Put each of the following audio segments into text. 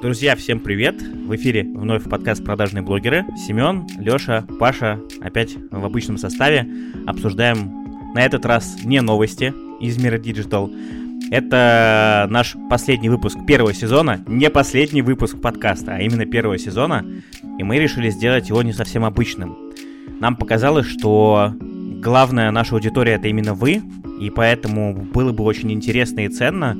Друзья, всем привет! В эфире вновь подкаст «Продажные блогеры». Семен, Леша, Паша опять в обычном составе. Обсуждаем на этот раз не новости из мира Digital. Это наш последний выпуск первого сезона, не последний выпуск подкаста, а именно первого сезона. И мы решили сделать его не совсем обычным. Нам показалось, что главная наша аудитория это именно вы, и поэтому было бы очень интересно и ценно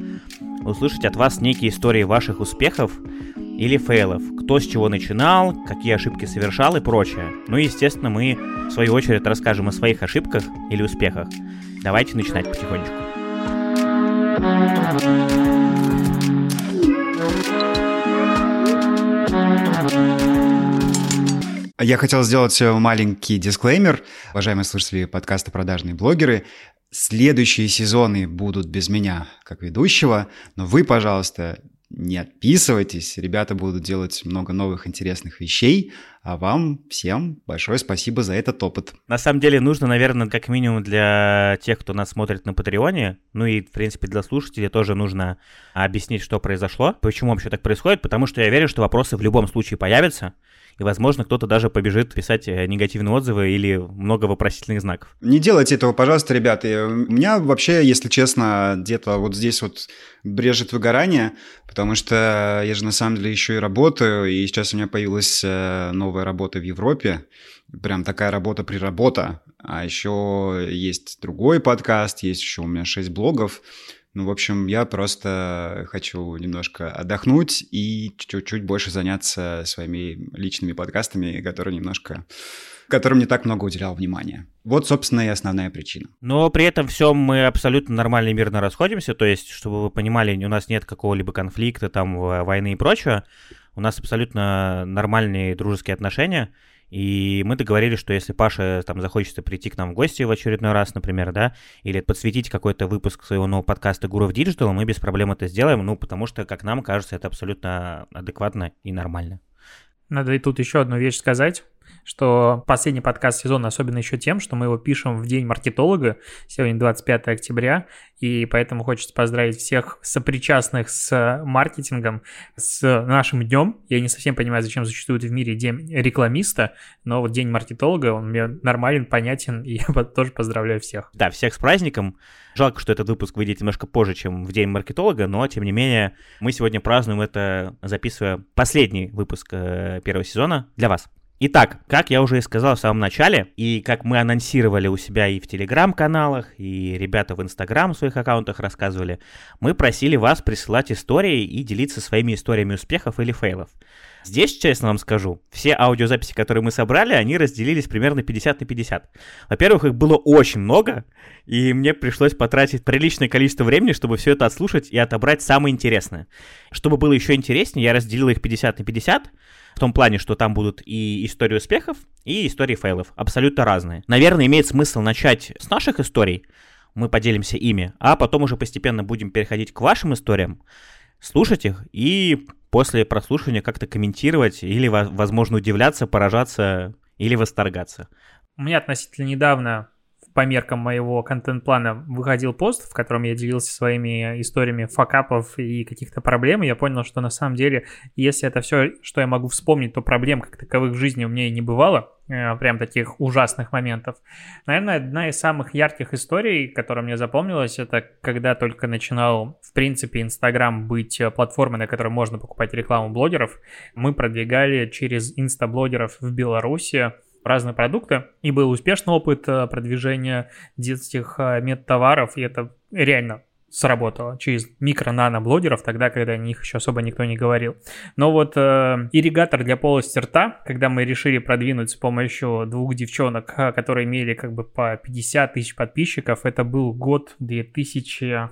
услышать от вас некие истории ваших успехов или фейлов, кто с чего начинал, какие ошибки совершал и прочее. Ну и, естественно, мы в свою очередь расскажем о своих ошибках или успехах. Давайте начинать потихонечку. Я хотел сделать маленький дисклеймер. Уважаемые слушатели подкаста «Продажные блогеры», следующие сезоны будут без меня как ведущего, но вы, пожалуйста, не отписывайтесь, ребята будут делать много новых интересных вещей, а вам всем большое спасибо за этот опыт. На самом деле нужно, наверное, как минимум для тех, кто нас смотрит на Патреоне, ну и, в принципе, для слушателей тоже нужно объяснить, что произошло, почему вообще так происходит, потому что я верю, что вопросы в любом случае появятся, и, возможно, кто-то даже побежит писать э, негативные отзывы или много вопросительных знаков. Не делайте этого, пожалуйста, ребята. У меня вообще, если честно, где-то вот здесь вот брежет выгорание, потому что я же на самом деле еще и работаю, и сейчас у меня появилась э, новая работа в Европе, прям такая работа при работа, а еще есть другой подкаст, есть еще у меня шесть блогов, ну, в общем, я просто хочу немножко отдохнуть и чуть-чуть больше заняться своими личными подкастами, которые немножко которым не так много уделял внимания. Вот, собственно, и основная причина. Но при этом все мы абсолютно нормально и мирно расходимся, то есть, чтобы вы понимали, у нас нет какого-либо конфликта, там, войны и прочего, у нас абсолютно нормальные дружеские отношения, и мы договорились, что если Паша там захочется прийти к нам в гости в очередной раз, например, да, или подсветить какой-то выпуск своего нового подкаста Гуров Digital, мы без проблем это сделаем, ну, потому что, как нам кажется, это абсолютно адекватно и нормально. Надо и тут еще одну вещь сказать что последний подкаст сезона особенно еще тем, что мы его пишем в день маркетолога, сегодня 25 октября, и поэтому хочется поздравить всех сопричастных с маркетингом, с нашим днем. Я не совсем понимаю, зачем существует в мире день рекламиста, но вот день маркетолога, он мне нормален, понятен, и я тоже поздравляю всех. Да, всех с праздником. Жалко, что этот выпуск выйдет немножко позже, чем в день маркетолога, но, тем не менее, мы сегодня празднуем это, записывая последний выпуск э, первого сезона для вас. Итак, как я уже и сказал в самом начале, и как мы анонсировали у себя и в телеграм-каналах, и ребята в инстаграм в своих аккаунтах рассказывали, мы просили вас присылать истории и делиться своими историями успехов или фейлов. Здесь, честно вам скажу, все аудиозаписи, которые мы собрали, они разделились примерно 50 на 50. Во-первых, их было очень много, и мне пришлось потратить приличное количество времени, чтобы все это отслушать и отобрать самое интересное. Чтобы было еще интереснее, я разделил их 50 на 50, в том плане, что там будут и истории успехов, и истории фейлов, абсолютно разные. Наверное, имеет смысл начать с наших историй, мы поделимся ими, а потом уже постепенно будем переходить к вашим историям, слушать их и после прослушивания как-то комментировать или, возможно, удивляться, поражаться или восторгаться. У меня относительно недавно по меркам моего контент-плана выходил пост, в котором я делился своими историями факапов и каких-то проблем, и я понял, что на самом деле, если это все, что я могу вспомнить, то проблем как таковых в жизни у меня и не бывало, э, прям таких ужасных моментов. Наверное, одна из самых ярких историй, которая мне запомнилась, это когда только начинал, в принципе, Инстаграм быть платформой, на которой можно покупать рекламу блогеров. Мы продвигали через инстаблогеров в Беларуси разные продукты, и был успешный опыт э, продвижения детских э, медтоваров, и это реально сработало через микро-нано-блогеров, тогда, когда о них еще особо никто не говорил. Но вот э, ирригатор для полости рта, когда мы решили продвинуть с помощью двух девчонок, э, которые имели как бы по 50 тысяч подписчиков, это был год 2000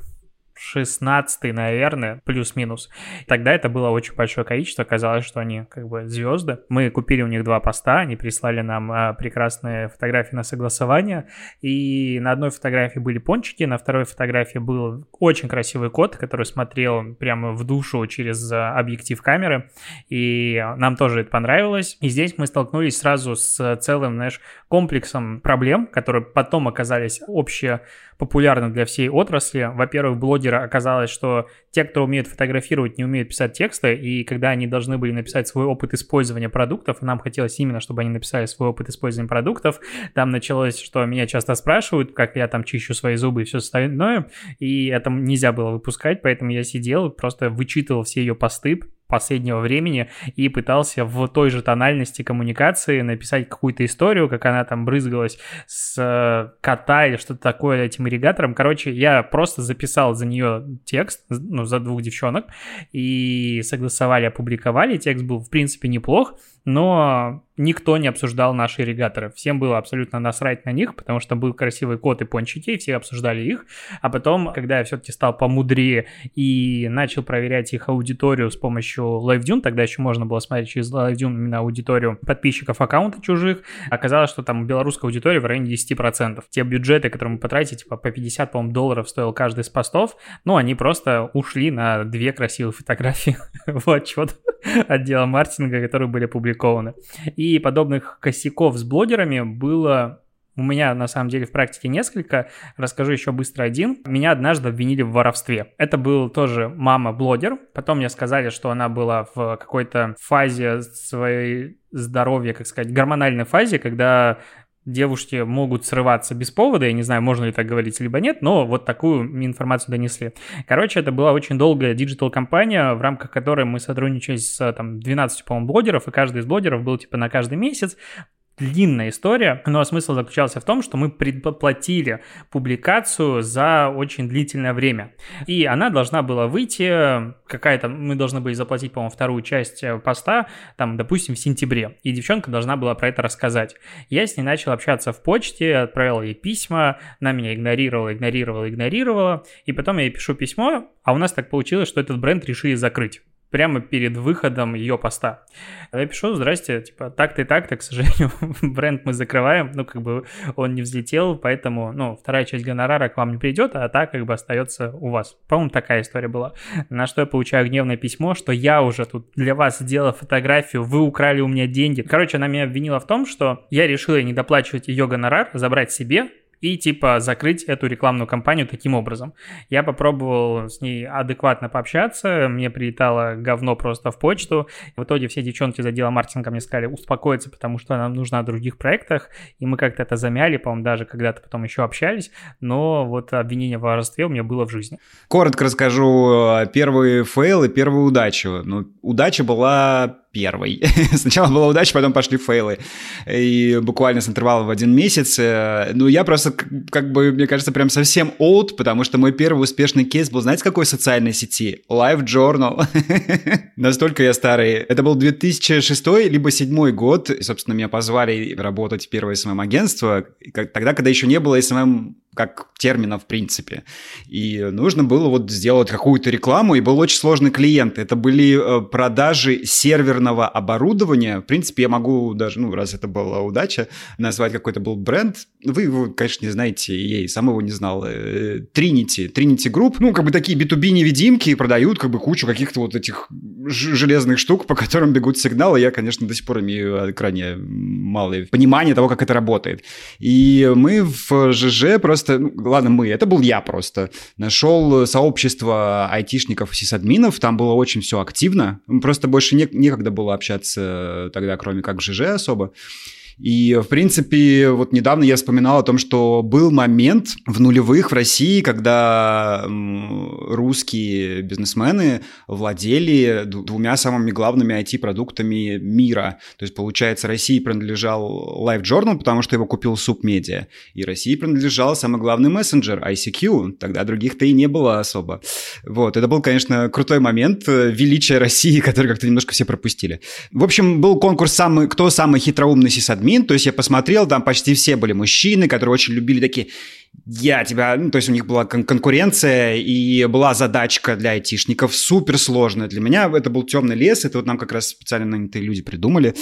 16 наверное, плюс-минус. Тогда это было очень большое количество, казалось, что они как бы звезды. Мы купили у них два поста, они прислали нам а, прекрасные фотографии на согласование, и на одной фотографии были пончики, на второй фотографии был очень красивый кот, который смотрел прямо в душу через а, объектив камеры, и нам тоже это понравилось. И здесь мы столкнулись сразу с целым, знаешь, комплексом проблем, которые потом оказались общие популярно для всей отрасли. Во-первых, блогеры оказалось, что те, кто умеет фотографировать, не умеют писать тексты, и когда они должны были написать свой опыт использования продуктов, нам хотелось именно, чтобы они написали свой опыт использования продуктов, там началось, что меня часто спрашивают, как я там чищу свои зубы и все остальное, и это нельзя было выпускать, поэтому я сидел, просто вычитывал все ее посты, последнего времени и пытался в той же тональности коммуникации написать какую-то историю, как она там брызгалась с э, кота или что-то такое этим ирригатором. Короче, я просто записал за нее текст, ну, за двух девчонок, и согласовали, опубликовали. Текст был, в принципе, неплох, но никто не обсуждал наши ирригаторы. Всем было абсолютно насрать на них, потому что был красивый кот и пончики, и все обсуждали их. А потом, когда я все-таки стал помудрее и начал проверять их аудиторию с помощью LiveDune, тогда еще можно было смотреть через LiveDune именно аудиторию подписчиков аккаунта чужих, оказалось, что там белорусская аудитория в районе 10%. Те бюджеты, которые мы потратили, типа по 50, по долларов стоил каждый из постов, ну, они просто ушли на две красивые фотографии в отчет отдела маркетинга, которые были опубликованы. И подобных косяков с блогерами было у меня, на самом деле, в практике несколько. Расскажу еще быстро один. Меня однажды обвинили в воровстве. Это был тоже мама-блогер. Потом мне сказали, что она была в какой-то фазе своей здоровья, как сказать, гормональной фазе, когда девушки могут срываться без повода, я не знаю, можно ли так говорить, либо нет, но вот такую информацию донесли. Короче, это была очень долгая digital-кампания, в рамках которой мы сотрудничали с там 12, по-моему, блогеров, и каждый из блогеров был типа на каждый месяц, длинная история, но смысл заключался в том, что мы предплатили публикацию за очень длительное время. И она должна была выйти, какая-то, мы должны были заплатить, по-моему, вторую часть э, поста, там, допустим, в сентябре. И девчонка должна была про это рассказать. Я с ней начал общаться в почте, отправил ей письма, она меня игнорировала, игнорировала, игнорировала. И потом я ей пишу письмо, а у нас так получилось, что этот бренд решили закрыть прямо перед выходом ее поста. Я пишу, здрасте, типа, так-то и так-то, к сожалению, бренд мы закрываем, ну, как бы он не взлетел, поэтому, ну, вторая часть гонорара к вам не придет, а так, как бы, остается у вас. По-моему, такая история была. На что я получаю гневное письмо, что я уже тут для вас сделал фотографию, вы украли у меня деньги. Короче, она меня обвинила в том, что я решила не доплачивать ее гонорар, забрать себе, и типа закрыть эту рекламную кампанию таким образом. Я попробовал с ней адекватно пообщаться, мне прилетало говно просто в почту. В итоге все девчонки за дело маркетинга мне сказали успокоиться, потому что нам нужно о других проектах, и мы как-то это замяли, по-моему, даже когда-то потом еще общались, но вот обвинение в воровстве у меня было в жизни. Коротко расскажу э, первый фейл и первую удачу. Ну, удача была первой. Сначала была удача, потом пошли фейлы. И буквально с интервалом в один месяц. Э, ну, я просто, как бы, мне кажется, прям совсем old, потому что мой первый успешный кейс был, знаете, какой социальной сети? Live Journal. Настолько я старый. Это был 2006 либо 2007 год. И, собственно, меня позвали работать в первое СММ-агентство, тогда, когда еще не было СММ как термина в принципе. И нужно было вот сделать какую-то рекламу, и был очень сложный клиент. Это были э, продажи серверного оборудования. В принципе, я могу даже, ну, раз это была удача, назвать какой-то был бренд. Вы его, конечно, не знаете, я и сам его не знал. Э, Trinity, Trinity Group. Ну, как бы такие B2B-невидимки продают как бы кучу каких-то вот этих железных штук, по которым бегут сигналы. Я, конечно, до сих пор имею крайне малое понимание того, как это работает. И мы в ЖЖ просто просто, ну, ладно, мы, это был я просто, нашел сообщество айтишников и сисадминов, там было очень все активно, просто больше не, некогда было общаться тогда, кроме как в ЖЖ особо. И, в принципе, вот недавно я вспоминал о том, что был момент в нулевых в России, когда русские бизнесмены владели двумя самыми главными IT-продуктами мира. То есть, получается, России принадлежал Live Journal, потому что его купил Субмедиа, и России принадлежал самый главный мессенджер ICQ. Тогда других-то и не было особо. Вот, это был, конечно, крутой момент э, величия России, который как-то немножко все пропустили. В общем, был конкурс самый, кто самый хитроумный сисадмин, админ, то есть я посмотрел, там почти все были мужчины, которые очень любили такие я тебя, ну, то есть у них была кон- конкуренция и была задачка для айтишников супер сложная. Для меня это был темный лес, это вот нам как раз специально нанятые люди придумали.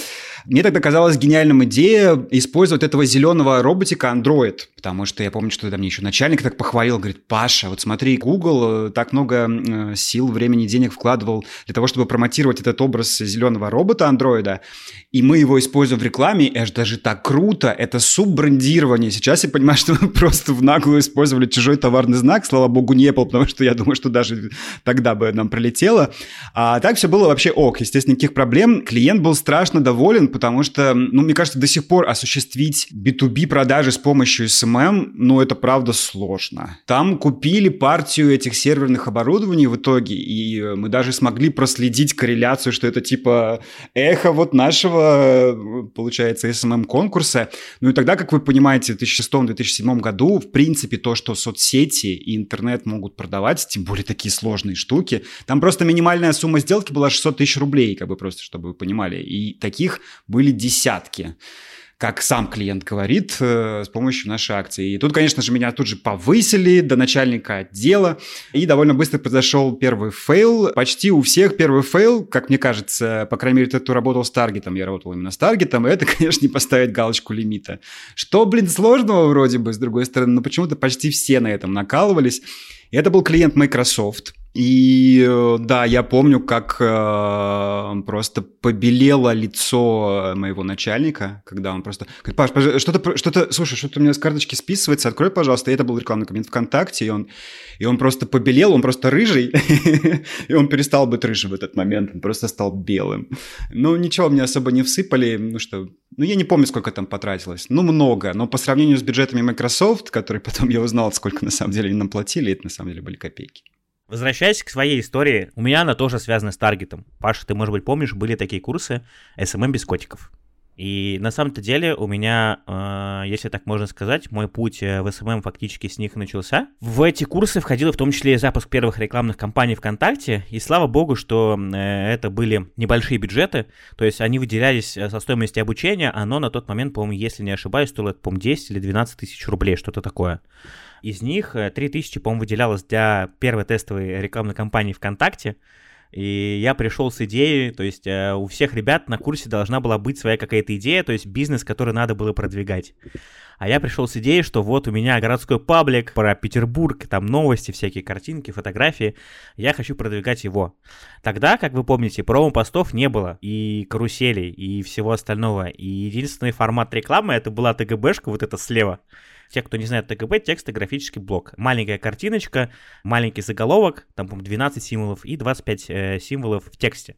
Мне тогда казалась гениальным идея использовать этого зеленого роботика Android, потому что я помню, что тогда мне еще начальник так похвалил, говорит, Паша, вот смотри, Google э, так много э, сил, времени, денег вкладывал для того, чтобы промотировать этот образ зеленого робота андроида, и мы его используем в рекламе, это же так круто, это суббрендирование. Сейчас я понимаю, что мы просто в наглую использовали чужой товарный знак. Слава богу, не Apple, потому что я думаю, что даже тогда бы нам пролетело. А так все было вообще ок. Естественно, никаких проблем. Клиент был страшно доволен, потому что, ну, мне кажется, до сих пор осуществить B2B продажи с помощью SMM, ну, это правда сложно. Там купили партию этих серверных оборудований в итоге, и мы даже смогли проследить корреляцию, что это типа эхо вот нашего, получается, SMM-конкурса. Ну и тогда, как вы понимаете, в 2006-2007 году, в принципе, то, что соцсети и интернет могут продавать, тем более такие сложные штуки, там просто минимальная сумма сделки была 600 тысяч рублей, как бы просто, чтобы вы понимали. И таких были десятки как сам клиент говорит, э, с помощью нашей акции. И тут, конечно же, меня тут же повысили до начальника отдела, и довольно быстро произошел первый фейл. Почти у всех первый фейл, как мне кажется, по крайней мере, тот, кто работал с таргетом, я работал именно с таргетом, это, конечно, не поставить галочку лимита. Что, блин, сложного вроде бы, с другой стороны, но почему-то почти все на этом накалывались. И это был клиент Microsoft – и э, да, я помню, как э, просто побелело лицо моего начальника, когда он просто говорит, Паш, что-то, что-то, слушай, что-то у меня с карточки списывается, открой, пожалуйста. И это был рекламный кабинет ВКонтакте, и он, и он просто побелел, он просто рыжий, и он перестал быть рыжим в этот момент, он просто стал белым. Ну, ничего мне особо не всыпали, ну что, ну, я не помню, сколько там потратилось. Ну, много. Но по сравнению с бюджетами Microsoft, который потом я узнал, сколько на самом деле они нам платили, это на самом деле были копейки. Возвращаясь к своей истории, у меня она тоже связана с таргетом. Паша, ты, может быть, помнишь, были такие курсы SMM без котиков. И на самом-то деле у меня, э, если так можно сказать, мой путь э, в SMM фактически с них начался. В эти курсы входил в том числе и запуск первых рекламных кампаний ВКонтакте. И слава богу, что э, это были небольшие бюджеты. То есть они выделялись э, со стоимости обучения. Оно на тот момент, по-моему, если не ошибаюсь, стоило, по-моему, 10 или 12 тысяч рублей, что-то такое. Из них 3000, э, по-моему, выделялось для первой тестовой рекламной кампании ВКонтакте. И я пришел с идеей, то есть э, у всех ребят на курсе должна была быть своя какая-то идея, то есть бизнес, который надо было продвигать. А я пришел с идеей, что вот у меня городской паблик про Петербург, там новости, всякие картинки, фотографии. Я хочу продвигать его. Тогда, как вы помните, промо-постов не было, и каруселей, и всего остального. И единственный формат рекламы это была ТГБшка, вот это слева. Те, кто не знает ТГБ, текстографический блок. Маленькая картиночка, маленький заголовок, там, по 12 символов и 25 э, символов в тексте.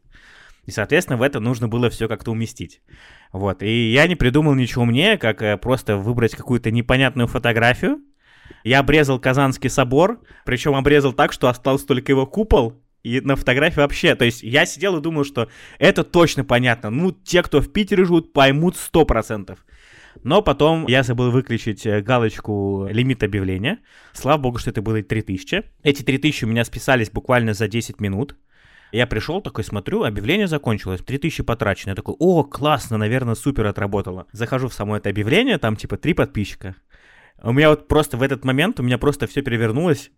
И, соответственно, в это нужно было все как-то уместить. Вот. И я не придумал ничего умнее, как э, просто выбрать какую-то непонятную фотографию. Я обрезал Казанский собор, причем обрезал так, что остался только его купол, и на фотографии вообще, то есть я сидел и думал, что это точно понятно. Ну, те, кто в Питере живут, поймут 100%. Но потом я забыл выключить э, галочку лимит объявления. Слава богу, что это было 3000. Эти 3000 у меня списались буквально за 10 минут. Я пришел, такой смотрю, объявление закончилось, 3000 потрачено. Я такой, о, классно, наверное, супер отработало. Захожу в само это объявление, там типа 3 подписчика. У меня вот просто в этот момент, у меня просто все перевернулось.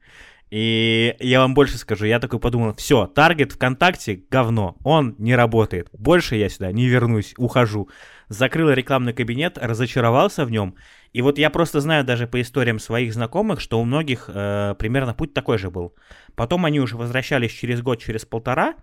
И я вам больше скажу, я такой подумал, все, таргет ВКонтакте говно, он не работает. Больше я сюда не вернусь, ухожу закрыл рекламный кабинет, разочаровался в нем. И вот я просто знаю даже по историям своих знакомых, что у многих э, примерно путь такой же был. Потом они уже возвращались через год, через полтора,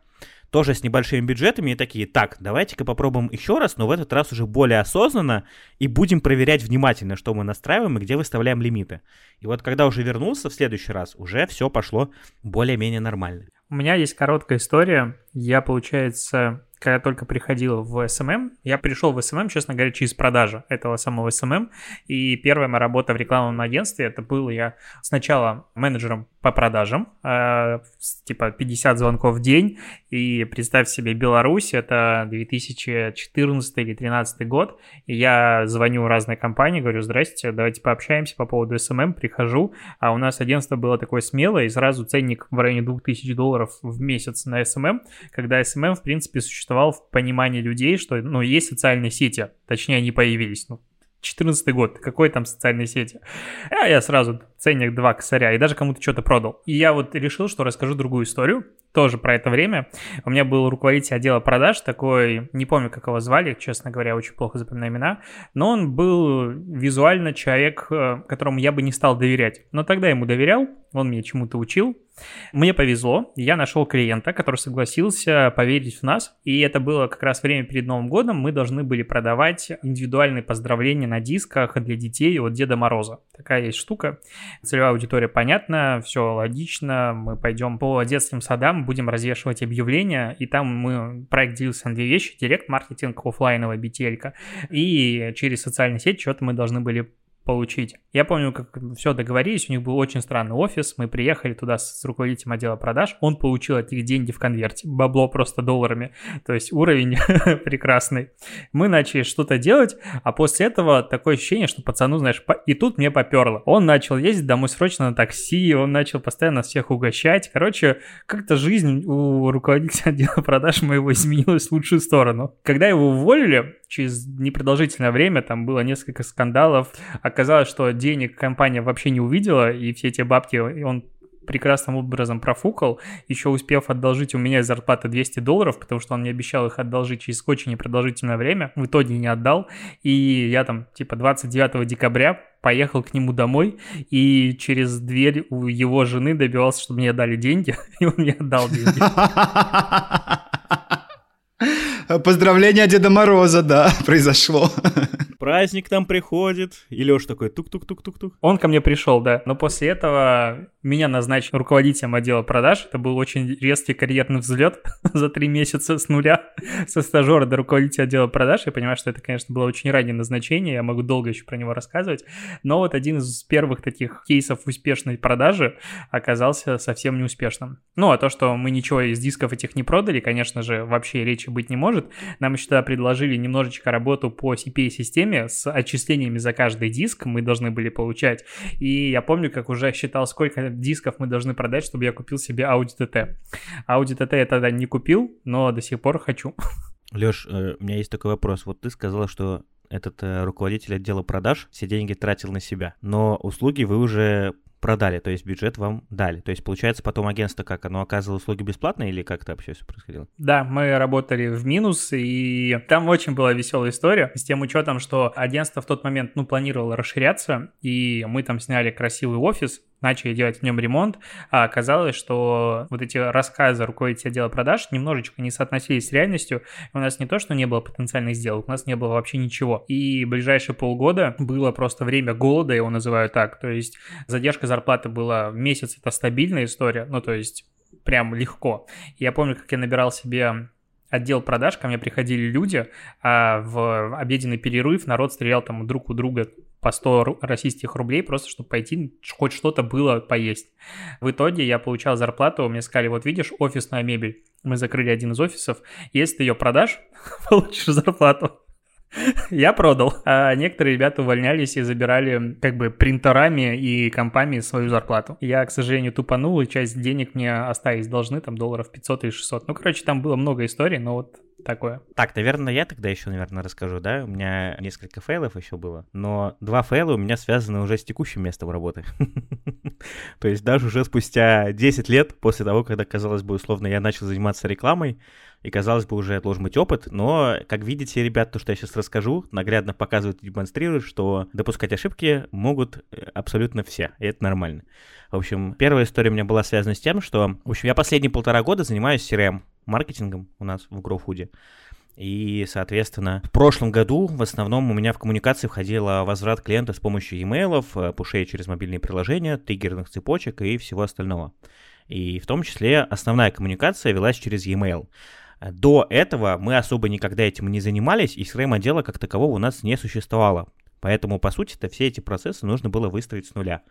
тоже с небольшими бюджетами, и такие, так, давайте-ка попробуем еще раз, но в этот раз уже более осознанно, и будем проверять внимательно, что мы настраиваем и где выставляем лимиты. И вот когда уже вернулся в следующий раз, уже все пошло более-менее нормально. У меня есть короткая история. Я, получается, когда только приходил в SMM, я пришел в SMM, честно говоря, через продажу этого самого SMM, и первая моя работа в рекламном агентстве, это был я сначала менеджером по продажам, э, типа 50 звонков в день, и представь себе, Беларусь, это 2014 или 2013 год, и я звоню в разные компании, говорю, здрасте, давайте пообщаемся по поводу SMM, прихожу, а у нас агентство было такое смелое, и сразу ценник в районе 2000 долларов в месяц на SMM, когда SMM, в принципе, существует существовал в понимании людей, что, ну, есть социальные сети, точнее, они появились, ну, 14 год, какой там социальной сети? А я сразу ценник 2 косаря, и даже кому-то что-то продал. И я вот решил, что расскажу другую историю, тоже про это время. У меня был руководитель отдела продаж, такой, не помню, как его звали, честно говоря, очень плохо запоминаю имена, но он был визуально человек, э, которому я бы не стал доверять. Но тогда ему доверял, он меня чему-то учил, мне повезло, я нашел клиента, который согласился поверить в нас, и это было как раз время перед Новым годом, мы должны были продавать индивидуальные поздравления на дисках для детей от Деда Мороза. Такая есть штука. Целевая аудитория понятна, все логично, мы пойдем по детским садам, будем развешивать объявления, и там мы проект делился на две вещи, директ-маркетинг, офлайновая BTL, и через социальные сети что-то мы должны были получить. Я помню, как все договорились, у них был очень странный офис, мы приехали туда с руководителем отдела продаж, он получил от них деньги в конверте, бабло просто долларами, то есть уровень прекрасный. Мы начали что-то делать, а после этого такое ощущение, что пацану, знаешь, по... и тут мне поперло. Он начал ездить домой срочно на такси, он начал постоянно всех угощать. Короче, как-то жизнь у руководителя отдела продаж моего изменилась в лучшую сторону. Когда его уволили, через непродолжительное время, там было несколько скандалов, оказалось, что денег компания вообще не увидела, и все эти бабки он прекрасным образом профукал, еще успев одолжить у меня из зарплаты 200 долларов, потому что он мне обещал их одолжить через очень непродолжительное время, в итоге не отдал, и я там типа 29 декабря поехал к нему домой и через дверь у его жены добивался, чтобы мне дали деньги, и он мне отдал деньги. Поздравление Деда Мороза, да, произошло. Праздник там приходит, и Лёш такой тук-тук-тук-тук-тук. Он ко мне пришел, да, но после этого меня назначили руководителем отдела продаж. Это был очень резкий карьерный взлет за три месяца с нуля, со стажера до руководителя отдела продаж. Я понимаю, что это, конечно, было очень раннее назначение, я могу долго еще про него рассказывать. Но вот один из первых таких кейсов успешной продажи оказался совсем неуспешным. Ну, а то, что мы ничего из дисков этих не продали, конечно же, вообще речи быть не может. Нам еще тогда предложили немножечко работу по CPA-системе с отчислениями за каждый диск мы должны были получать. И я помню, как уже считал, сколько дисков мы должны продать, чтобы я купил себе Audi TT. Audi TT я тогда не купил, но до сих пор хочу. Леш, э, у меня есть такой вопрос. Вот ты сказала, что этот э, руководитель отдела продаж все деньги тратил на себя, но услуги вы уже продали, то есть бюджет вам дали. То есть, получается, потом агентство как, оно оказывало услуги бесплатно или как это вообще все происходило? Да, мы работали в минус, и там очень была веселая история, с тем учетом, что агентство в тот момент, ну, планировало расширяться, и мы там сняли красивый офис, начали делать в нем ремонт, а оказалось, что вот эти рассказы руководителя отдела продаж немножечко не соотносились с реальностью. У нас не то, что не было потенциальных сделок, у нас не было вообще ничего. И ближайшие полгода было просто время голода, его называю так. То есть задержка зарплаты была месяц, это стабильная история, ну то есть прям легко. Я помню, как я набирал себе отдел продаж, ко мне приходили люди, а в обеденный перерыв народ стрелял там друг у друга по 100 российских рублей, просто чтобы пойти, хоть что-то было поесть. В итоге я получал зарплату, мне сказали, вот видишь, офисная мебель. Мы закрыли один из офисов. Если ты ее продашь, получишь зарплату. Я продал. А некоторые ребята увольнялись и забирали как бы принтерами и компами свою зарплату. Я, к сожалению, тупанул, и часть денег мне оставить должны, там долларов 500 или 600. Ну, короче, там было много историй, но вот такое. Так, наверное, я тогда еще, наверное, расскажу, да? У меня несколько фейлов еще было, но два фейла у меня связаны уже с текущим местом работы. То есть даже уже спустя 10 лет после того, когда, казалось бы, условно, я начал заниматься рекламой, и, казалось бы, уже должен быть опыт, но, как видите, ребят, то, что я сейчас расскажу, наглядно показывает и демонстрирует, что допускать ошибки могут э, абсолютно все, и это нормально. В общем, первая история у меня была связана с тем, что, в общем, я последние полтора года занимаюсь CRM маркетингом у нас в GrowFood. И, соответственно, в прошлом году в основном у меня в коммуникации входило возврат клиента с помощью e-mail, э, пушей через мобильные приложения, триггерных цепочек и всего остального. И в том числе основная коммуникация велась через e-mail. До этого мы особо никогда этим не занимались, и CRM-отдела как такового у нас не существовало. Поэтому, по сути-то, все эти процессы нужно было выстроить с нуля.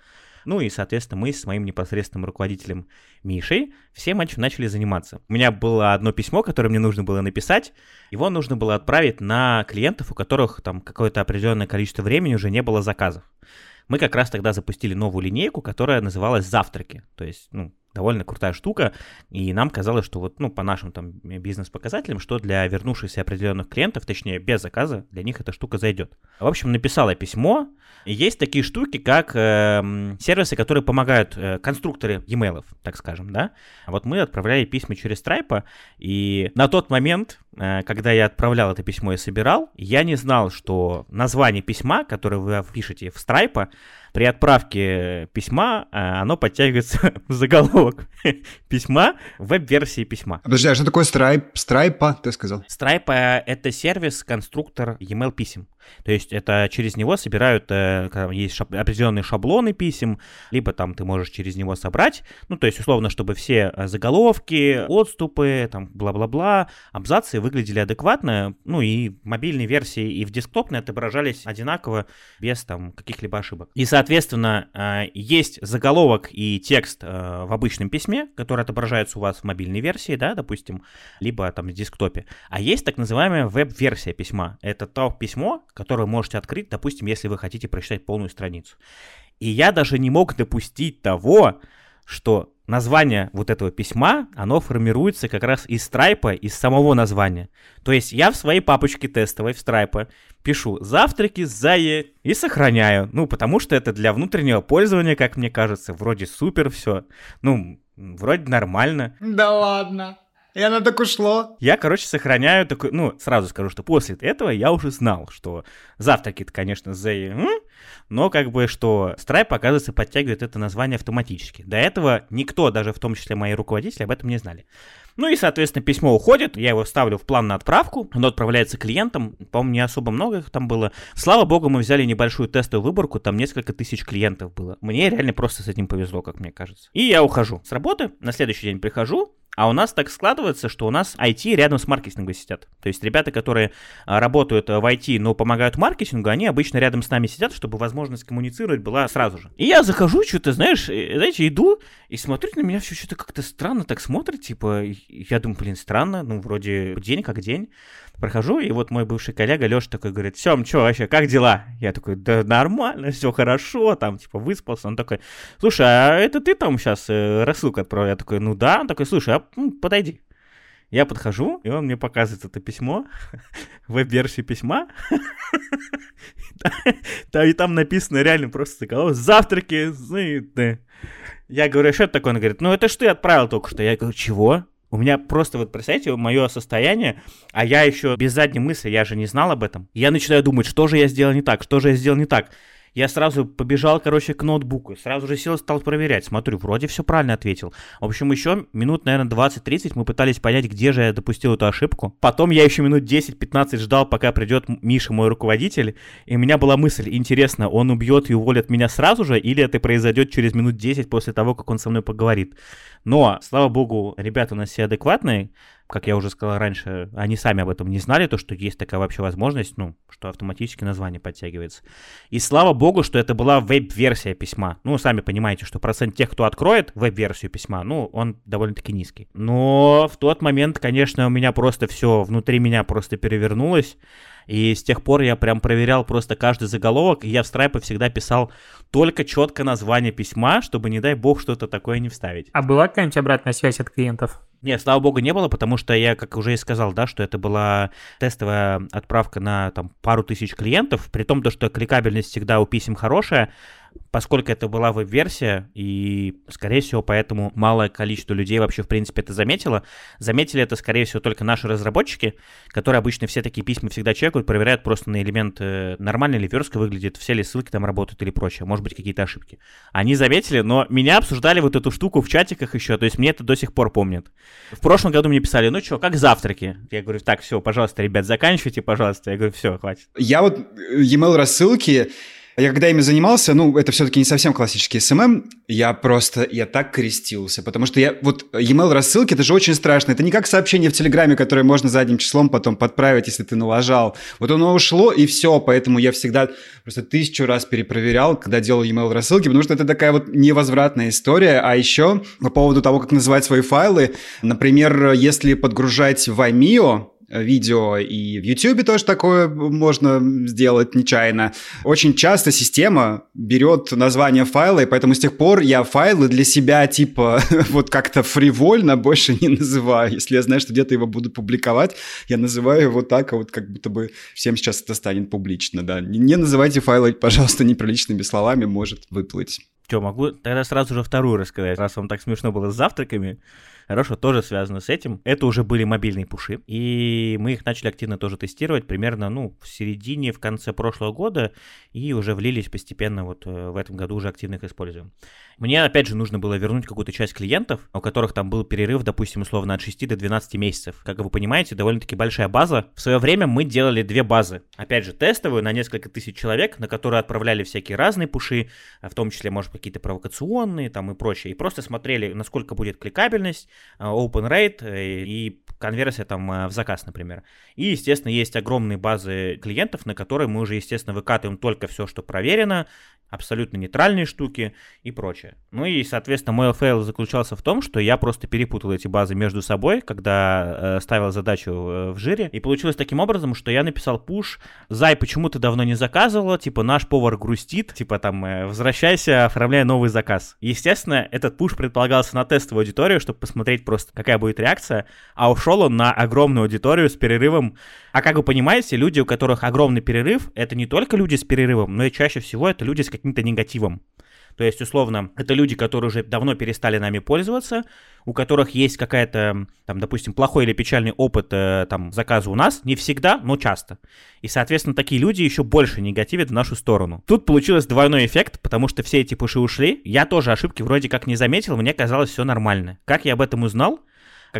Ну и, соответственно, мы с моим непосредственным руководителем Мишей всем этим начали заниматься. У меня было одно письмо, которое мне нужно было написать. Его нужно было отправить на клиентов, у которых там какое-то определенное количество времени уже не было заказов. Мы как раз тогда запустили новую линейку, которая называлась «Завтраки». То есть, ну, довольно крутая штука, и нам казалось, что вот, ну, по нашим там бизнес-показателям, что для вернувшихся определенных клиентов, точнее, без заказа, для них эта штука зайдет. В общем, написала письмо, есть такие штуки, как э, сервисы, которые помогают, э, конструкторы e-mail, так скажем, да. Вот мы отправляли письма через Stripe, и на тот момент, э, когда я отправлял это письмо и собирал, я не знал, что название письма, которое вы пишете в Stripe, при отправке письма э, оно подтягивается в заголовок письма в веб-версии письма. Подожди, а что такое Stripe? Stripe, ты сказал? Stripe — это сервис, конструктор e-mail писем. То есть это через него собирают, э, есть шаб, определенные шаблоны писем, либо там ты можешь через него собрать, ну, то есть условно, чтобы все э, заголовки, отступы, там, бла-бла-бла, абзацы выглядели адекватно, ну, и в мобильной версии, и в десктопной отображались одинаково, без там каких-либо ошибок. И, соответственно, э, есть заголовок и текст в обычном письме, который отображается у вас в мобильной версии, да, допустим, либо там в десктопе. А есть так называемая веб-версия письма. Это то письмо, которое вы можете открыть, допустим, если вы хотите прочитать полную страницу. И я даже не мог допустить того, что название вот этого письма, оно формируется как раз из страйпа, из самого названия. То есть я в своей папочке тестовой в страйпа пишу «завтраки Зае» и сохраняю. Ну, потому что это для внутреннего пользования, как мне кажется, вроде супер все. Ну, вроде нормально. Да ладно. И оно так ушло. Я, короче, сохраняю такой, ну, сразу скажу, что после этого я уже знал, что завтраки-то, конечно, Зэй, но как бы, что Stripe, оказывается, подтягивает это название автоматически. До этого никто, даже в том числе мои руководители, об этом не знали. Ну и, соответственно, письмо уходит, я его ставлю в план на отправку, оно отправляется клиентам, по-моему, не особо много их там было. Слава богу, мы взяли небольшую тестовую выборку, там несколько тысяч клиентов было. Мне реально просто с этим повезло, как мне кажется. И я ухожу с работы, на следующий день прихожу, а у нас так складывается, что у нас IT рядом с маркетингом сидят. То есть ребята, которые а, работают в IT, но помогают маркетингу, они обычно рядом с нами сидят, чтобы возможность коммуницировать была сразу же. И я захожу, что-то, знаешь, э, знаете, иду и смотрю на меня все что-то как-то странно так смотрит, типа, я думаю, блин, странно, ну, вроде день как день. Прохожу, и вот мой бывший коллега Леша такой говорит, Сем, что вообще, как дела? Я такой, да нормально, все хорошо, там, типа, выспался. Он такой, слушай, а это ты там сейчас э, рассылку отправил? Я такой, ну да. Он такой, слушай, а подойди. Я подхожу, и он мне показывает это письмо, веб-версию письма. И там написано реально просто завтраки, Я говорю, «А что это такое? Он говорит, ну это что ты отправил только что? Я говорю, чего? У меня просто, вот представьте, мое состояние, а я еще без задней мысли, я же не знал об этом. Я начинаю думать, что же я сделал не так, что же я сделал не так. Я сразу побежал, короче, к ноутбуку, сразу же сел, стал проверять. Смотрю, вроде все правильно ответил. В общем, еще минут, наверное, 20-30 мы пытались понять, где же я допустил эту ошибку. Потом я еще минут 10-15 ждал, пока придет Миша, мой руководитель, и у меня была мысль, интересно, он убьет и уволит меня сразу же, или это произойдет через минут 10 после того, как он со мной поговорит. Но, слава богу, ребята у нас все адекватные, как я уже сказал раньше, они сами об этом не знали, то, что есть такая вообще возможность, ну, что автоматически название подтягивается. И слава богу, что это была веб-версия письма. Ну, сами понимаете, что процент тех, кто откроет веб-версию письма, ну, он довольно-таки низкий. Но в тот момент, конечно, у меня просто все, внутри меня просто перевернулось. И с тех пор я прям проверял просто каждый заголовок, и я в страйпе всегда писал только четко название письма, чтобы, не дай бог, что-то такое не вставить. А была какая-нибудь обратная связь от клиентов? Нет, слава богу, не было, потому что я, как уже и сказал, да, что это была тестовая отправка на там пару тысяч клиентов, при том, то, что кликабельность всегда у писем хорошая, поскольку это была веб-версия, и, скорее всего, поэтому малое количество людей вообще, в принципе, это заметило. Заметили это, скорее всего, только наши разработчики, которые обычно все такие письма всегда чекают, проверяют просто на элемент, э, нормально ли верстка выглядит, все ли ссылки там работают или прочее, может быть, какие-то ошибки. Они заметили, но меня обсуждали вот эту штуку в чатиках еще, то есть мне это до сих пор помнят. В прошлом году мне писали, ну что, как завтраки? Я говорю, так, все, пожалуйста, ребят, заканчивайте, пожалуйста. Я говорю, все, хватит. Я вот э, e-mail рассылки я когда ими занимался, ну, это все-таки не совсем классический SMM, я просто, я так крестился, потому что я, вот e-mail рассылки, это же очень страшно, это не как сообщение в Телеграме, которое можно задним числом потом подправить, если ты налажал. Вот оно ушло, и все, поэтому я всегда просто тысячу раз перепроверял, когда делал e-mail рассылки, потому что это такая вот невозвратная история. А еще по поводу того, как называть свои файлы, например, если подгружать в Vimeo, видео, и в YouTube тоже такое можно сделать нечаянно. Очень часто система берет название файла, и поэтому с тех пор я файлы для себя типа вот как-то фривольно больше не называю. Если я знаю, что где-то его буду публиковать, я называю его так, а вот как будто бы всем сейчас это станет публично, да. Не, не называйте файлы, пожалуйста, неприличными словами, может выплыть. Что, могу тогда сразу же вторую рассказать, раз вам так смешно было с завтраками. Хорошо, тоже связано с этим. Это уже были мобильные пуши, и мы их начали активно тоже тестировать примерно, ну, в середине, в конце прошлого года, и уже влились постепенно вот э, в этом году уже активно их используем. Мне, опять же, нужно было вернуть какую-то часть клиентов, у которых там был перерыв, допустим, условно от 6 до 12 месяцев. Как вы понимаете, довольно-таки большая база. В свое время мы делали две базы. Опять же, тестовую на несколько тысяч человек, на которые отправляли всякие разные пуши, в том числе, может, какие-то провокационные там и прочее. И просто смотрели, насколько будет кликабельность, э, open rate э, и конверсия там э, в заказ, например. И, естественно, есть огромные базы клиентов, на которые мы уже, естественно, выкатываем только все, что проверено, абсолютно нейтральные штуки и прочее. Ну и, соответственно, мой фейл заключался в том, что я просто перепутал эти базы между собой, когда э, ставил задачу э, в жире, и получилось таким образом, что я написал пуш, «Зай, почему ты давно не заказывала?» Типа, наш повар грустит, типа, там, э, «Возвращайся, оформляй новый заказ». Естественно, этот пуш предполагался на тестовую аудиторию, чтобы посмотреть просто, какая будет реакция, а ушел он на огромную аудиторию с перерывом. А как вы понимаете, люди, у которых огромный перерыв, это не только люди с перерывом, но и чаще всего это люди с каким-то негативом. То есть, условно, это люди, которые уже давно перестали нами пользоваться, у которых есть какая-то, там, допустим, плохой или печальный опыт э, там, заказа у нас, не всегда, но часто. И, соответственно, такие люди еще больше негативят в нашу сторону. Тут получилось двойной эффект, потому что все эти пуши ушли. Я тоже ошибки вроде как не заметил, мне казалось все нормально. Как я об этом узнал?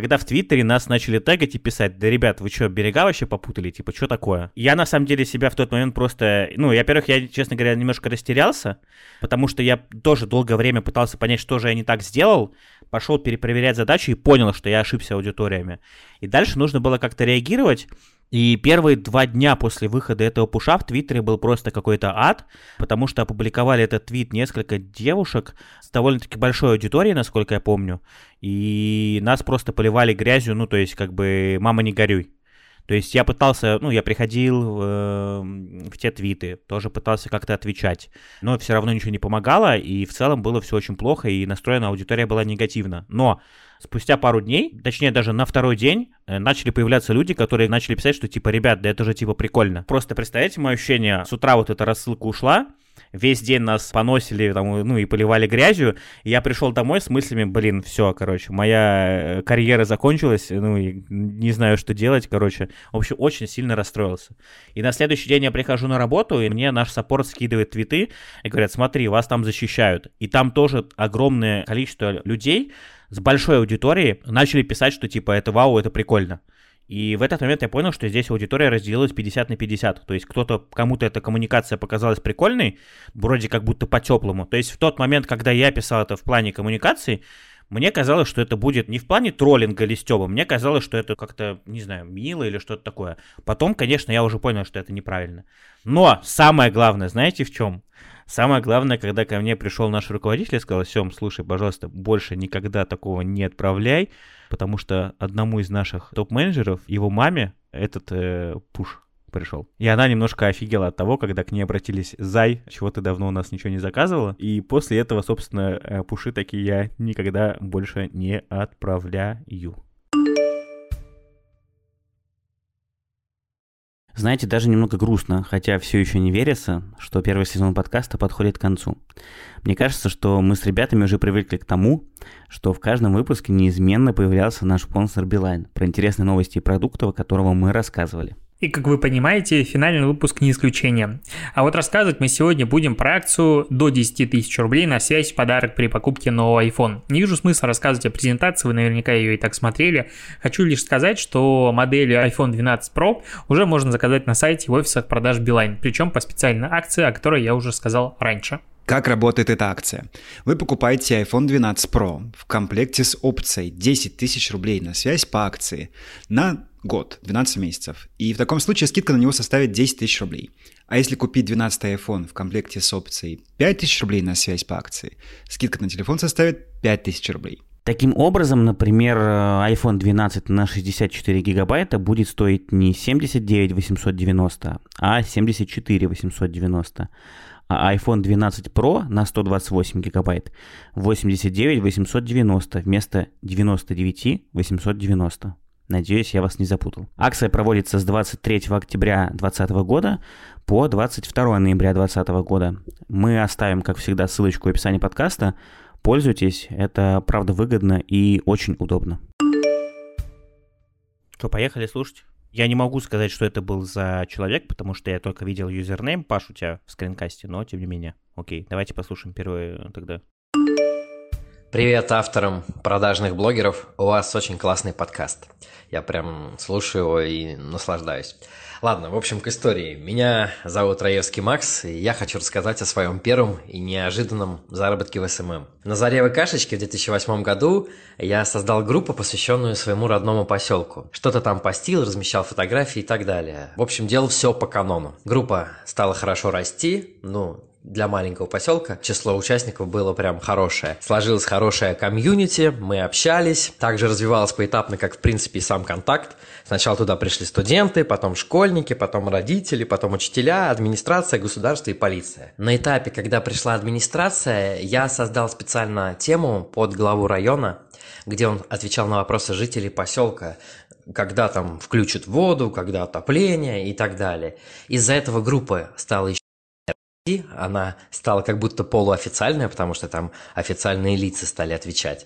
Когда в Твиттере нас начали тегать и писать, да, ребят, вы что, берега вообще попутали? Типа, что такое? Я, на самом деле, себя в тот момент просто... Ну, во-первых, я, честно говоря, немножко растерялся, потому что я тоже долгое время пытался понять, что же я не так сделал, пошел перепроверять задачу и понял, что я ошибся аудиториями. И дальше нужно было как-то реагировать, и первые два дня после выхода этого пуша в Твиттере был просто какой-то ад, потому что опубликовали этот твит несколько девушек с довольно-таки большой аудиторией, насколько я помню, и нас просто поливали грязью, ну, то есть, как бы, мама не горюй. То есть я пытался, ну, я приходил э, в те твиты, тоже пытался как-то отвечать, но все равно ничего не помогало, и в целом было все очень плохо, и настроена аудитория была негативно. Но спустя пару дней, точнее даже на второй день, э, начали появляться люди, которые начали писать, что типа, ребят, да это же типа прикольно. Просто представляете мое ощущение, с утра вот эта рассылка ушла, весь день нас поносили, там, ну, и поливали грязью. И я пришел домой с мыслями, блин, все, короче, моя э, карьера закончилась, ну, и не знаю, что делать, короче. В общем, очень сильно расстроился. И на следующий день я прихожу на работу, и мне наш саппорт скидывает твиты и говорят, смотри, вас там защищают. И там тоже огромное количество людей с большой аудиторией начали писать, что типа это вау, это прикольно. И в этот момент я понял, что здесь аудитория разделилась 50 на 50. То есть кто-то, кому-то эта коммуникация показалась прикольной, вроде как будто по-теплому. То есть в тот момент, когда я писал это в плане коммуникации, мне казалось, что это будет не в плане троллинга или стёба, мне казалось, что это как-то, не знаю, мило или что-то такое. Потом, конечно, я уже понял, что это неправильно. Но самое главное, знаете в чем? Самое главное, когда ко мне пришел наш руководитель и сказал, Сем, слушай, пожалуйста, больше никогда такого не отправляй, потому что одному из наших топ-менеджеров, его маме, этот э, пуш пришел. И она немножко офигела от того, когда к ней обратились «Зай, чего ты давно у нас ничего не заказывала?» И после этого, собственно, э, пуши такие я никогда больше не отправляю. Знаете, даже немного грустно, хотя все еще не верится, что первый сезон подкаста подходит к концу. Мне кажется, что мы с ребятами уже привыкли к тому, что в каждом выпуске неизменно появлялся наш спонсор Билайн про интересные новости и продукты, о которого мы рассказывали. И, как вы понимаете, финальный выпуск не исключение. А вот рассказывать мы сегодня будем про акцию до 10 тысяч рублей на связь в подарок при покупке нового iPhone. Не вижу смысла рассказывать о презентации, вы наверняка ее и так смотрели. Хочу лишь сказать, что модели iPhone 12 Pro уже можно заказать на сайте в офисах продаж Beeline, причем по специальной акции, о которой я уже сказал раньше. Как работает эта акция? Вы покупаете iPhone 12 Pro в комплекте с опцией 10 тысяч рублей на связь по акции на год, 12 месяцев. И в таком случае скидка на него составит 10 тысяч рублей. А если купить 12 iPhone в комплекте с опцией 5 тысяч рублей на связь по акции, скидка на телефон составит 5 тысяч рублей. Таким образом, например, iPhone 12 на 64 гигабайта будет стоить не 79 890, а 74 890 а iPhone 12 Pro на 128 гигабайт 89 890 вместо 99 890. Надеюсь, я вас не запутал. Акция проводится с 23 октября 2020 года по 22 ноября 2020 года. Мы оставим, как всегда, ссылочку в описании подкаста. Пользуйтесь, это правда выгодно и очень удобно. Что, поехали слушать? Я не могу сказать, что это был за человек, потому что я только видел юзернейм, Паш, у тебя в скринкасте, но тем не менее. Окей, давайте послушаем первое тогда. Привет авторам продажных блогеров, у вас очень классный подкаст. Я прям слушаю его и наслаждаюсь. Ладно, в общем, к истории. Меня зовут Раевский Макс, и я хочу рассказать о своем первом и неожиданном заработке в СММ. На заре ВКшечки в 2008 году я создал группу, посвященную своему родному поселку. Что-то там постил, размещал фотографии и так далее. В общем, делал все по канону. Группа стала хорошо расти, ну, для маленького поселка число участников было прям хорошее. Сложилась хорошая комьюнити, мы общались. Также развивалось поэтапно, как в принципе и сам контакт. Сначала туда пришли студенты, потом школьники, потом родители, потом учителя, администрация, государство и полиция. На этапе, когда пришла администрация, я создал специально тему под главу района, где он отвечал на вопросы жителей поселка, когда там включат воду, когда отопление и так далее. Из-за этого группа стала она стала как будто полуофициальная, потому что там официальные лица стали отвечать.